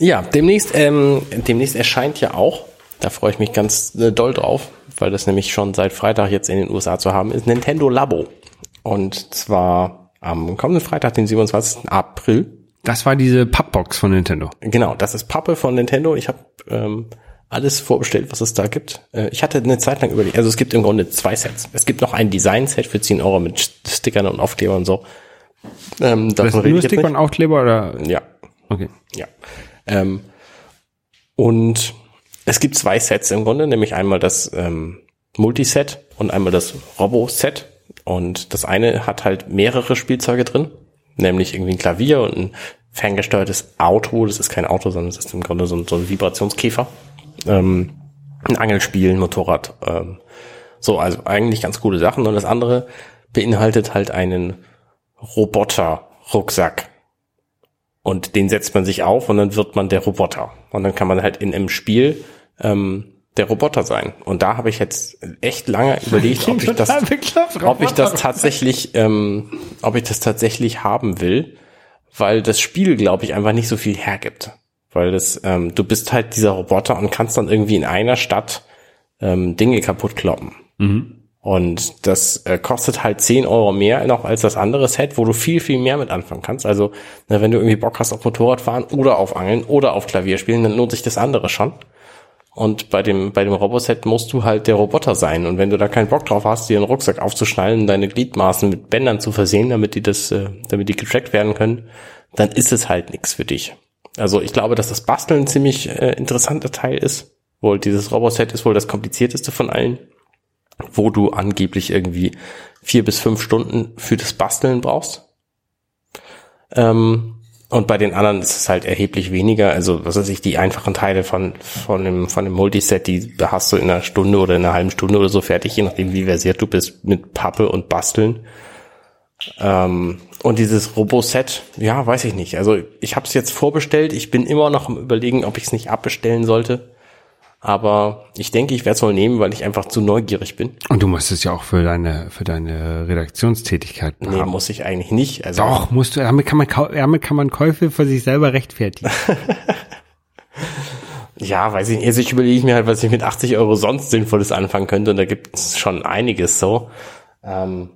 Ja, demnächst, ähm, demnächst erscheint ja auch, da freue ich mich ganz äh, doll drauf, weil das nämlich schon seit Freitag jetzt in den USA zu haben ist, Nintendo Labo. Und zwar am kommenden Freitag, den 27. April. Das war diese Pappbox von Nintendo. Genau, das ist Pappe von Nintendo. Ich habe ähm, alles vorbestellt, was es da gibt. Äh, ich hatte eine Zeit lang überlegt, also es gibt im Grunde zwei Sets. Es gibt noch ein Design-Set für 10 Euro mit Stickern und Aufklebern und so. Ähm, Das davon rede ich jetzt Sticker nicht. und Aufkleber oder? Ja, Okay. ja. Ähm, und es gibt zwei Sets im Grunde, nämlich einmal das ähm, Multiset und einmal das Robo-Set. Und das eine hat halt mehrere Spielzeuge drin, nämlich irgendwie ein Klavier und ein ferngesteuertes Auto. Das ist kein Auto, sondern es ist im Grunde so ein, so ein Vibrationskäfer. Ähm, ein Angelspiel, ein Motorrad. Ähm, so, also eigentlich ganz coole Sachen. Und das andere beinhaltet halt einen Roboter-Rucksack. Und den setzt man sich auf und dann wird man der Roboter. Und dann kann man halt in einem Spiel ähm, der Roboter sein. Und da habe ich jetzt echt lange überlegt, ob ich das, ob ich das tatsächlich, ähm, ob ich das tatsächlich haben will, weil das Spiel, glaube ich, einfach nicht so viel hergibt. Weil das, ähm, du bist halt dieser Roboter und kannst dann irgendwie in einer Stadt ähm, Dinge kaputt kloppen. Und das äh, kostet halt 10 Euro mehr noch als das andere Set, wo du viel, viel mehr mit anfangen kannst. Also, na, wenn du irgendwie Bock hast auf Motorradfahren oder auf Angeln oder auf Klavier spielen, dann lohnt sich das andere schon. Und bei dem, bei dem Roboset musst du halt der Roboter sein. Und wenn du da keinen Bock drauf hast, dir einen Rucksack aufzuschnallen, deine Gliedmaßen mit Bändern zu versehen, damit die das, äh, damit die getrackt werden können, dann ist es halt nichts für dich. Also ich glaube, dass das Basteln ein ziemlich äh, interessanter Teil ist. Wohl dieses Roboset ist wohl das komplizierteste von allen, wo du angeblich irgendwie vier bis fünf Stunden für das Basteln brauchst. Ähm, und bei den anderen ist es halt erheblich weniger. Also, was weiß ich, die einfachen Teile von, von dem, von dem Multiset, die hast du in einer Stunde oder in einer halben Stunde oder so fertig, je nachdem, wie versiert du bist mit Pappe und Basteln. Ähm, und dieses Roboset, ja, weiß ich nicht. Also, ich habe es jetzt vorbestellt. Ich bin immer noch am überlegen, ob ich es nicht abbestellen sollte. Aber ich denke, ich werde es wohl nehmen, weil ich einfach zu neugierig bin. Und du musst es ja auch für deine, für deine Redaktionstätigkeit Nee, haben. muss ich eigentlich nicht. Also, Doch, musst du, damit kann man, damit kann man Käufe für sich selber rechtfertigen. Ja, weiß ich nicht. Also ich überlege mir halt, was ich mit 80 Euro sonst Sinnvolles anfangen könnte. Und da gibt es schon einiges so. Ähm,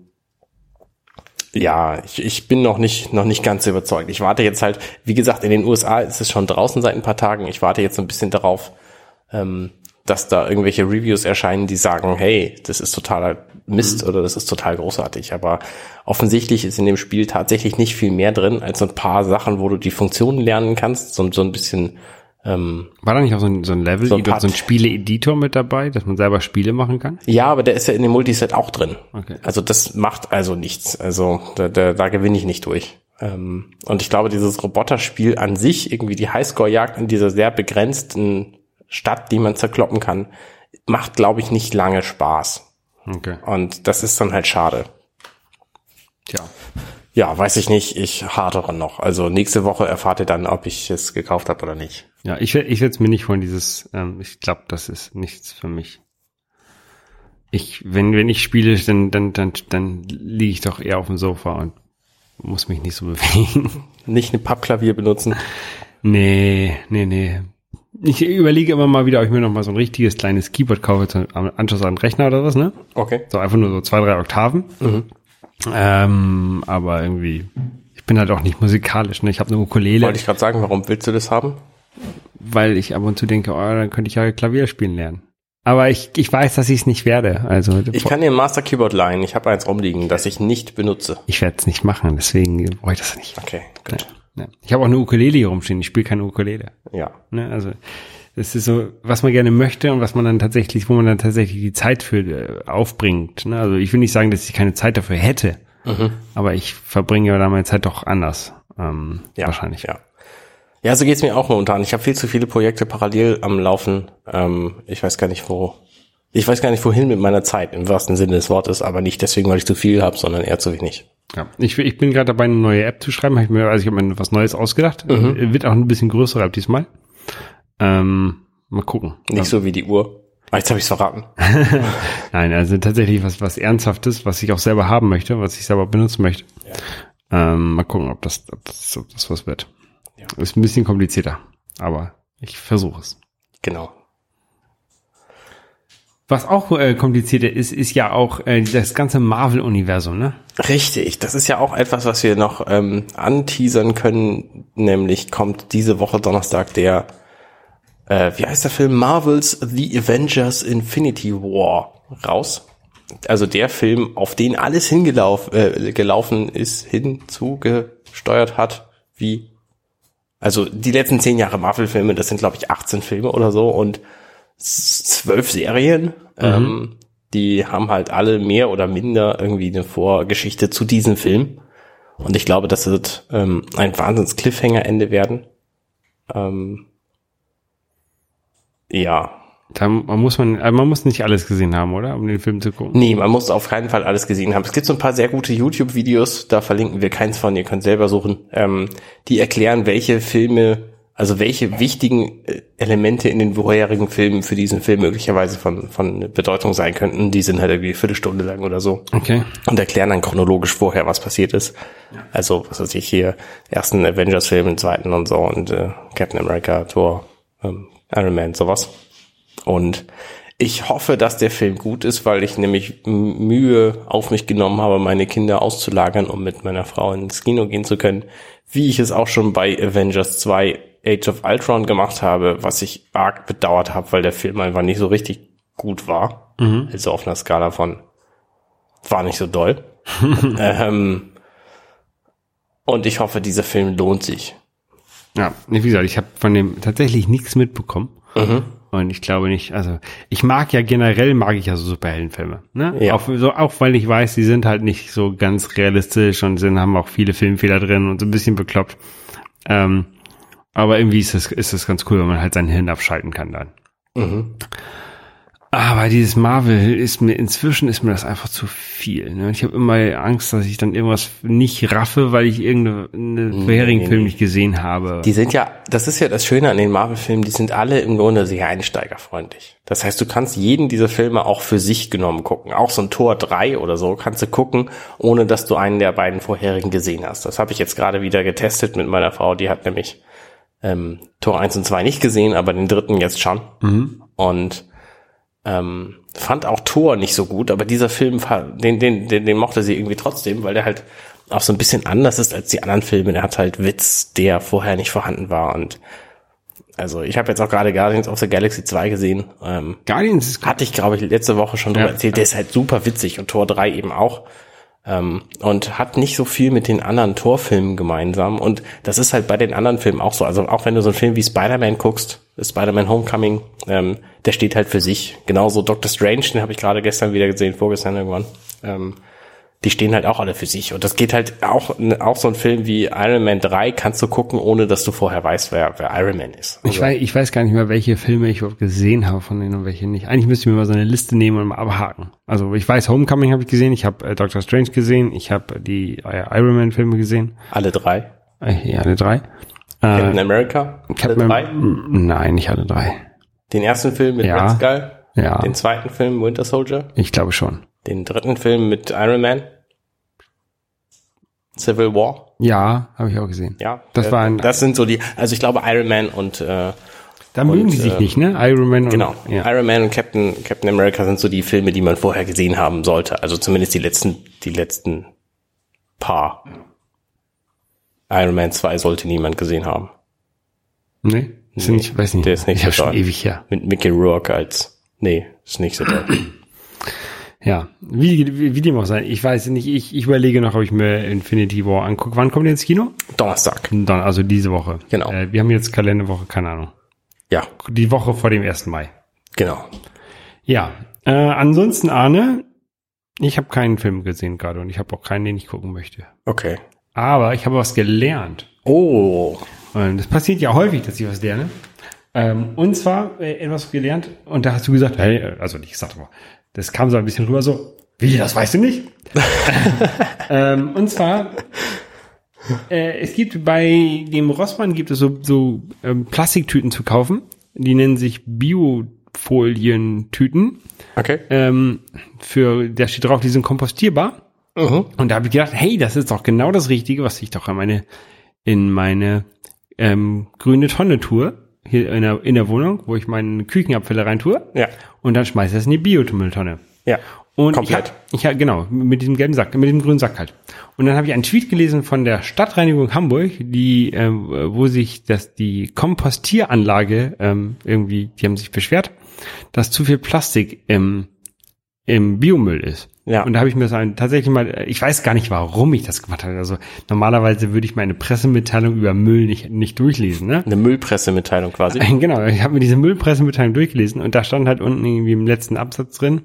ja, ich, ich bin noch nicht, noch nicht ganz überzeugt. Ich warte jetzt halt, wie gesagt, in den USA ist es schon draußen seit ein paar Tagen. Ich warte jetzt so ein bisschen darauf, ähm, dass da irgendwelche Reviews erscheinen, die sagen, hey, das ist totaler Mist oder das ist total großartig. Aber offensichtlich ist in dem Spiel tatsächlich nicht viel mehr drin als so ein paar Sachen, wo du die Funktionen lernen kannst, so, so ein bisschen ähm, War da nicht auch so ein, so ein Level, So ein so ein. Spiele-Editor mit dabei, dass man selber Spiele machen kann? Ja, aber der ist ja in dem Multiset auch drin. Okay. Also das macht also nichts. Also da, da, da gewinne ich nicht durch. Ähm, und ich glaube, dieses Roboterspiel an sich, irgendwie die Highscore-Jagd in dieser sehr begrenzten Stadt, die man zerkloppen kann, macht, glaube ich, nicht lange Spaß. Okay. Und das ist dann halt schade. Tja. Ja, weiß ich nicht. Ich hadere noch. Also nächste Woche erfahrt ihr dann, ob ich es gekauft habe oder nicht. Ja, ich, ich werde mir nicht von dieses, ähm, ich glaube, das ist nichts für mich. Ich, wenn, wenn ich spiele, dann, dann, dann, dann liege ich doch eher auf dem Sofa und muss mich nicht so bewegen. Nicht ein Pappklavier benutzen. Nee, nee, nee. Ich überlege immer mal wieder, ob ich mir noch mal so ein richtiges kleines Keyboard kaufe, zum am Anschluss an den Rechner oder was, ne? Okay. So einfach nur so zwei, drei Oktaven. Ähm, aber irgendwie, ich bin halt auch nicht musikalisch, ne? Ich habe eine Ukulele, Wollte ich gerade sagen, warum willst du das haben? weil ich ab und zu denke, oh, dann könnte ich ja Klavier spielen lernen. Aber ich, ich weiß, dass ich es nicht werde. Also Ich kann dir ein Master Keyboard leihen. Ich habe eins rumliegen, das ich nicht benutze. ich werde es nicht machen, deswegen brauche ich das nicht. Okay, gut. Ja. Ich habe auch eine Ukulele hier rumstehen, ich spiele keine Ukulele. Ja. Ne? Also es ist so, was man gerne möchte und was man dann tatsächlich, wo man dann tatsächlich die Zeit für äh, aufbringt. Ne? Also ich will nicht sagen, dass ich keine Zeit dafür hätte, aber ich verbringe ja da meine Zeit doch anders. Ähm, Ja, wahrscheinlich. Ja. Ja, so geht's mir auch momentan. Ich habe viel zu viele Projekte parallel am Laufen. Ähm, ich weiß gar nicht, wo. Ich weiß gar nicht, wohin mit meiner Zeit, im wahrsten Sinne des Wortes, aber nicht deswegen, weil ich zu viel habe, sondern eher zu wenig. Ja. Ich, ich bin gerade dabei, eine neue App zu schreiben. Hab ich mir, also ich habe mir was Neues ausgedacht. Äh, Wird auch ein bisschen größere App diesmal. Ähm, mal gucken. Nicht so wie die Uhr. Ah, jetzt habe ich's verraten. Nein, also tatsächlich was, was Ernsthaftes, was ich auch selber haben möchte, was ich selber benutzen möchte. Ähm, mal gucken, ob das, ob das, ob das was wird. Ist ein bisschen komplizierter, aber ich versuche es. Genau. Was auch äh, komplizierter ist, ist ja auch äh, das ganze Marvel-Universum, ne? Richtig, das ist ja auch etwas, was wir noch ähm, anteasern können, nämlich kommt diese Woche Donnerstag der, äh, wie heißt der Film? Marvels The Avengers Infinity War raus. Also der Film, auf den alles hingelaufen äh, gelaufen ist, hinzugesteuert hat, wie also die letzten zehn Jahre Marvel-Filme, das sind glaube ich 18 Filme oder so und zwölf Serien. Ähm, die haben halt alle mehr oder minder irgendwie eine Vorgeschichte zu diesem Film. Und ich glaube, das wird ähm, ein wahnsinns Cliffhanger-Ende werden. Ähm, ja. Da man muss man, äh, man muss nicht alles gesehen haben, oder? Um den Film zu gucken. Nee, man muss auf keinen Fall alles gesehen haben. Es gibt so ein paar sehr gute YouTube-Videos, da verlinken wir keins von, ihr könnt selber suchen, ähm, die erklären, welche Filme, also welche wichtigen äh, Elemente in den vorherigen Filmen für diesen Film möglicherweise von, von Bedeutung sein könnten. Die sind halt irgendwie eine Viertelstunde lang oder so. Okay. und erklären dann chronologisch vorher, was passiert ist. Also, was weiß ich hier, ersten Avengers-Film, den zweiten und so und äh, Captain America, Thor, ähm, Iron Man, sowas. Und ich hoffe, dass der Film gut ist, weil ich nämlich Mühe auf mich genommen habe, meine Kinder auszulagern, um mit meiner Frau ins Kino gehen zu können, wie ich es auch schon bei Avengers 2 Age of Ultron gemacht habe, was ich arg bedauert habe, weil der Film einfach nicht so richtig gut war. Also auf einer Skala von war nicht so doll. ähm, und ich hoffe, dieser Film lohnt sich. Ja, wie gesagt, ich habe von dem tatsächlich nichts mitbekommen. Mhm. Und ich glaube nicht, also ich mag ja generell, mag ich ja so Superheldenfilme. Ne? Ja. Auch, so, auch weil ich weiß, die sind halt nicht so ganz realistisch und sind, haben auch viele Filmfehler drin und so ein bisschen bekloppt. Ähm, aber irgendwie ist es ist es ganz cool, wenn man halt sein Hirn abschalten kann dann. Mhm. Aber dieses Marvel ist mir, inzwischen ist mir das einfach zu viel. Ne? Ich habe immer Angst, dass ich dann irgendwas nicht raffe, weil ich irgendeinen vorherigen nee, Film nee. nicht gesehen habe. Die sind ja, das ist ja das Schöne an den Marvel-Filmen, die sind alle im Grunde sehr einsteigerfreundlich. Das heißt, du kannst jeden dieser Filme auch für sich genommen gucken. Auch so ein Tor 3 oder so kannst du gucken, ohne dass du einen der beiden vorherigen gesehen hast. Das habe ich jetzt gerade wieder getestet mit meiner Frau. Die hat nämlich ähm, Tor 1 und 2 nicht gesehen, aber den dritten jetzt schon. Und ähm, fand auch Thor nicht so gut, aber dieser Film, den, den, den, den mochte sie irgendwie trotzdem, weil der halt auch so ein bisschen anders ist als die anderen Filme. Der hat halt Witz, der vorher nicht vorhanden war und Also ich habe jetzt auch gerade Guardians of the Galaxy 2 gesehen. Ähm, Guardians ist hatte ich, glaube ich, letzte Woche schon drüber Ja. erzählt. Der ist halt super witzig und Tor 3 eben auch. Ähm, und hat nicht so viel mit den anderen Torfilmen gemeinsam. Und das ist halt bei den anderen Filmen auch so. Also auch wenn du so einen Film wie Spider-Man guckst, Spider-Man Homecoming, ähm, der steht halt für sich. Genauso Doctor Strange, den habe ich gerade gestern wieder gesehen, vorgestern irgendwann. Ähm, die stehen halt auch alle für sich. Und das geht halt auch, auch so ein Film wie Iron Man 3 kannst du gucken, ohne dass du vorher weißt, wer, wer Iron Man ist. Ich weiß, ich weiß gar nicht mehr, welche Filme ich überhaupt gesehen habe von denen und welche nicht. Eigentlich müsste ich mir mal so eine Liste nehmen und mal abhaken. Also ich weiß, Homecoming habe ich gesehen, ich habe äh, Doctor Strange gesehen, ich habe die äh, Iron Man Filme gesehen. Alle drei. Äh, ja, alle drei. Captain Äh, America. Alle Captain drei. M- Nein, nicht alle drei. Den ersten Film mit Ja. Red Skull. Ja, Den zweiten Film Winter Soldier. ich glaube schon. Den dritten Film mit Iron Man. Civil War. Ja, habe ich auch gesehen. Ja. Das äh, war ein- Das sind so die, also ich glaube Iron Man und, äh, Da mögen die sich äh, nicht, ne? Iron Man und genau. ja. Iron Man und Captain, Captain America sind so die Filme, die man vorher gesehen haben sollte. Also zumindest die letzten, die letzten paar. Iron Man 2 sollte niemand gesehen haben. Nee, ist Nee, nicht, weiß nicht. der ist nicht ja, so schon ewig her. Mit Mickey Rourke als, nee, ist nicht so toll. Ja, wie, wie, wie dem auch sei. Ich weiß nicht, ich, ich überlege noch, ob ich mir Infinity War angucke. Wann kommt der ins Kino? Donnerstag. Dann, also diese Woche. Genau. Äh, wir haben jetzt Kalenderwoche, keine Ahnung. Ja, Die Woche vor dem 1. Mai. genau. Ja. Äh, ansonsten, Arne, ich habe keinen Film gesehen gerade und ich habe auch keinen, den ich gucken möchte. Okay. Aber ich habe was gelernt. Oh. Und das passiert ja häufig, dass ich was lerne. Ähm, und zwar äh, etwas gelernt und da hast du gesagt, hey, äh, also nicht gesagt, aber das kam so ein bisschen rüber so, wie, das weißt du nicht? ähm, und zwar, äh, es gibt bei dem Rossmann gibt es so, so ähm, Plastiktüten zu kaufen. Die nennen sich Biofolientüten. Okay. Ähm, für, da steht drauf, die sind kompostierbar. Mhm. Und da habe ich gedacht, hey, das ist doch genau das Richtige, was ich doch in meine, in meine ähm, grüne Tonne tue, hier in der, in der Wohnung, wo ich meine Küchenabfälle rein tue. Ja. Und dann schmeiße ich das in die Biomülltonne. Ja. Und Komplett. Ich, ich genau, mit diesem gelben Sack, mit diesem grünen Sack halt. Und dann habe ich einen Tweet gelesen von der Stadtreinigung Hamburg, die, ähm, wo sich das die Kompostieranlage ähm, irgendwie, die haben sich beschwert, dass zu viel Plastik im im Biomüll ist. Ja. Und da habe ich mir so ein, tatsächlich mal, ich weiß gar nicht, warum ich das gemacht habe. Also normalerweise würde ich meine Pressemitteilung über Müll nicht, nicht durchlesen, ne? Eine Müllpressemitteilung quasi. Genau, ich habe mir diese Müllpressemitteilung durchgelesen und da stand halt unten irgendwie im letzten Absatz drin,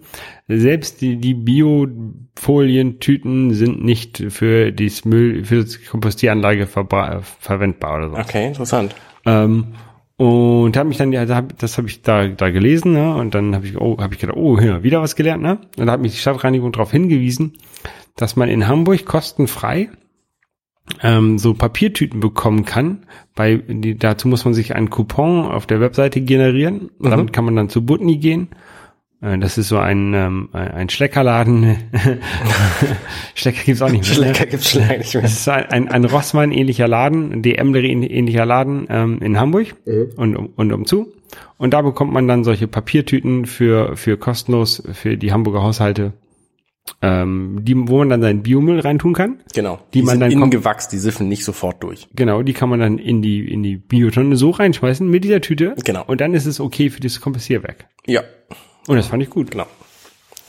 selbst die, die Biofolientüten sind nicht für dieses Müll, für die Kompostieranlage verbra- verwendbar oder so. Okay, interessant. Ähm, und habe mich dann, ja, da hab, das habe ich da, da gelesen, ne? Und dann habe ich, oh, habe ich gedacht, oh, ja, wieder was gelernt, ne? Und da hat mich die Stadtreinigung darauf hingewiesen, dass man in Hamburg kostenfrei ähm, so Papiertüten bekommen kann. Bei die, dazu muss man sich einen Coupon auf der Webseite generieren. Mhm. Damit kann man dann zu Butni gehen. Äh, Das ist so ein, ähm, ein Schleckerladen. Schlecker gibt's auch nicht mehr. ne? Schlecker gibt's schon lange nicht mehr. Es ist ein, ein, ein Rossmann-ähnlicher Laden, ein DM-ähnlicher Laden ähm, in Hamburg und, um- und umzu. Und da bekommt man dann solche Papiertüten für, für kostenlos für die Hamburger Haushalte, ähm, die, wo man dann seinen Biomüll reintun kann. Genau. Die Die, man sind dann innen gewachst, die siffen nicht sofort durch. Genau, die kann man dann in die, in die Biotonne so reinschmeißen mit dieser Tüte. Genau. Und dann ist es okay für das Kompostierwerk. Ja, Und das fand ich gut. genau.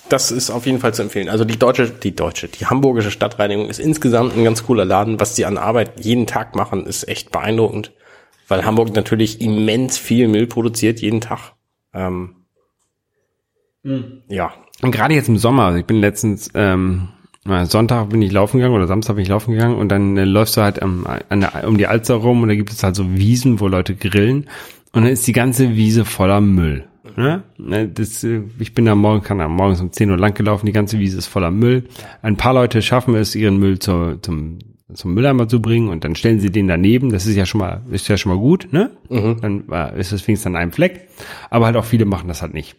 Das ist auf jeden Fall zu empfehlen. Also die deutsche, die deutsche, die hamburgische Stadtreinigung ist insgesamt ein ganz cooler Laden. Was die an Arbeit jeden Tag machen, ist echt beeindruckend. Weil Hamburg natürlich immens viel Müll produziert jeden Tag. Ähm, Ja, Und gerade jetzt im Sommer, also ich bin letztens, ähm, Sonntag bin ich laufen gegangen oder Samstag bin ich laufen gegangen und dann äh, läufst du halt an der, um die Alster rum und da gibt es halt so Wiesen, wo Leute grillen und dann ist die ganze Wiese voller Müll. Ne? Ne, Das, äh, ich bin da morgen, kann da morgens um 10 Uhr lang gelaufen, die ganze Wiese ist voller Müll. Ein paar Leute schaffen es, ihren Müll zur, zum, zum Mülleimer zu bringen und dann stellen sie den daneben. Das ist ja schon mal, ist ja schon mal gut, ne? Dann äh, ist es wenigstens an einem Fleck. Aber halt auch viele machen das halt nicht.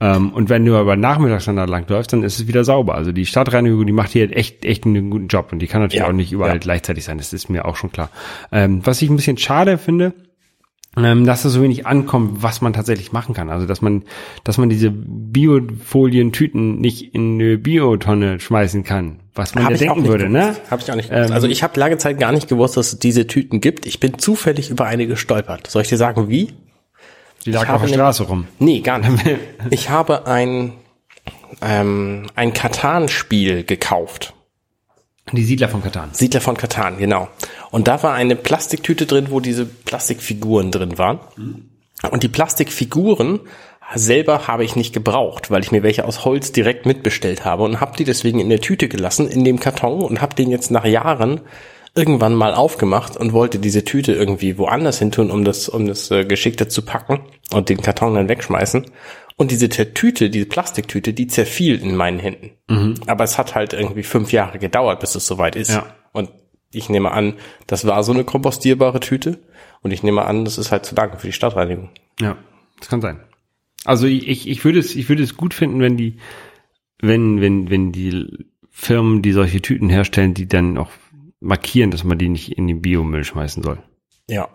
Ähm, und wenn du aber nachmittags dann da lang läufst, dann ist es wieder sauber. Also die Stadtreinigung, die macht hier echt, echt einen guten Job. Und die kann natürlich Ja, auch nicht überall ja. gleichzeitig sein. Das ist mir auch schon klar. Ähm, was ich ein bisschen schade finde, dass es so wenig ankommt, was man tatsächlich machen kann. Also dass man, dass man diese Biofolientüten nicht in eine Biotonne schmeißen kann. was man Hab ja denken würde, ne? gewusst. Hab ich auch nicht. Ähm, also ich habe lange Zeit gar nicht gewusst, dass es diese Tüten gibt. Ich bin zufällig über eine gestolpert. Soll ich dir sagen, wie? Die lag habe auf der Straße rum. Nee, gar nicht. Ich habe ein, ähm, ein Katan-Spiel gekauft. Die Siedler von Katan. Siedler von Katan, genau. Und da war eine Plastiktüte drin, wo diese Plastikfiguren drin waren. Und die Plastikfiguren selber habe ich nicht gebraucht, weil ich mir welche aus Holz direkt mitbestellt habe und habe die deswegen in der Tüte gelassen, in dem Karton und habe den jetzt nach Jahren irgendwann mal aufgemacht und wollte diese Tüte irgendwie woanders hin tun, um das, um das äh, geschickter zu packen und den Karton dann wegschmeißen. Und diese Tüte, diese Plastiktüte, die zerfiel in meinen Händen. Aber es hat halt irgendwie fünf Jahre gedauert, bis es soweit ist. Ja. Und ich nehme an, das war so eine kompostierbare Tüte. Und ich nehme an, das ist halt zu danken für die Stadtreinigung. Ja, das kann sein. Also ich, ich, ich würde es, ich würde es gut finden, wenn die, wenn, wenn, wenn die Firmen, die solche Tüten herstellen, die dann auch markieren, dass man die nicht in den Biomüll schmeißen soll. Ja.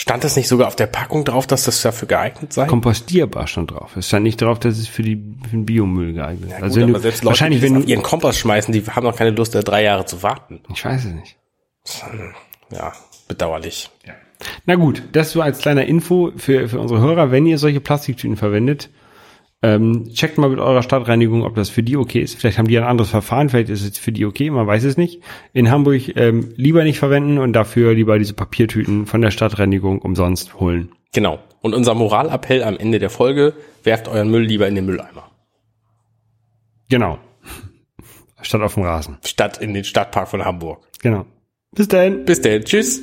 Stand das nicht sogar auf der Packung drauf, dass das dafür geeignet sei? Kompostierbar stand drauf. Es stand nicht drauf, dass es für, die, für den Biomüll geeignet ist. Ja, also gut, du, Leute, wahrscheinlich, wenn du, ihren Kompost schmeißen, die haben noch keine Lust, da drei Jahre zu warten. ich weiß es nicht. Ja, bedauerlich. Na gut, das so als kleiner Info für, für unsere Hörer. Wenn ihr solche Plastiktüten verwendet, ähm, checkt mal mit eurer Stadtreinigung, ob das für die okay ist. Vielleicht haben die ein anderes Verfahren, vielleicht ist es für die okay, man weiß es nicht. In Hamburg ähm, lieber nicht verwenden und dafür lieber diese Papiertüten von der Stadtreinigung umsonst holen. Genau. Und unser Moralappell am Ende der Folge, werft euren Müll lieber in den Mülleimer. Genau. Statt auf dem Rasen. Statt in den Stadtpark von Hamburg. Genau. Bis dahin. Bis dann. Tschüss.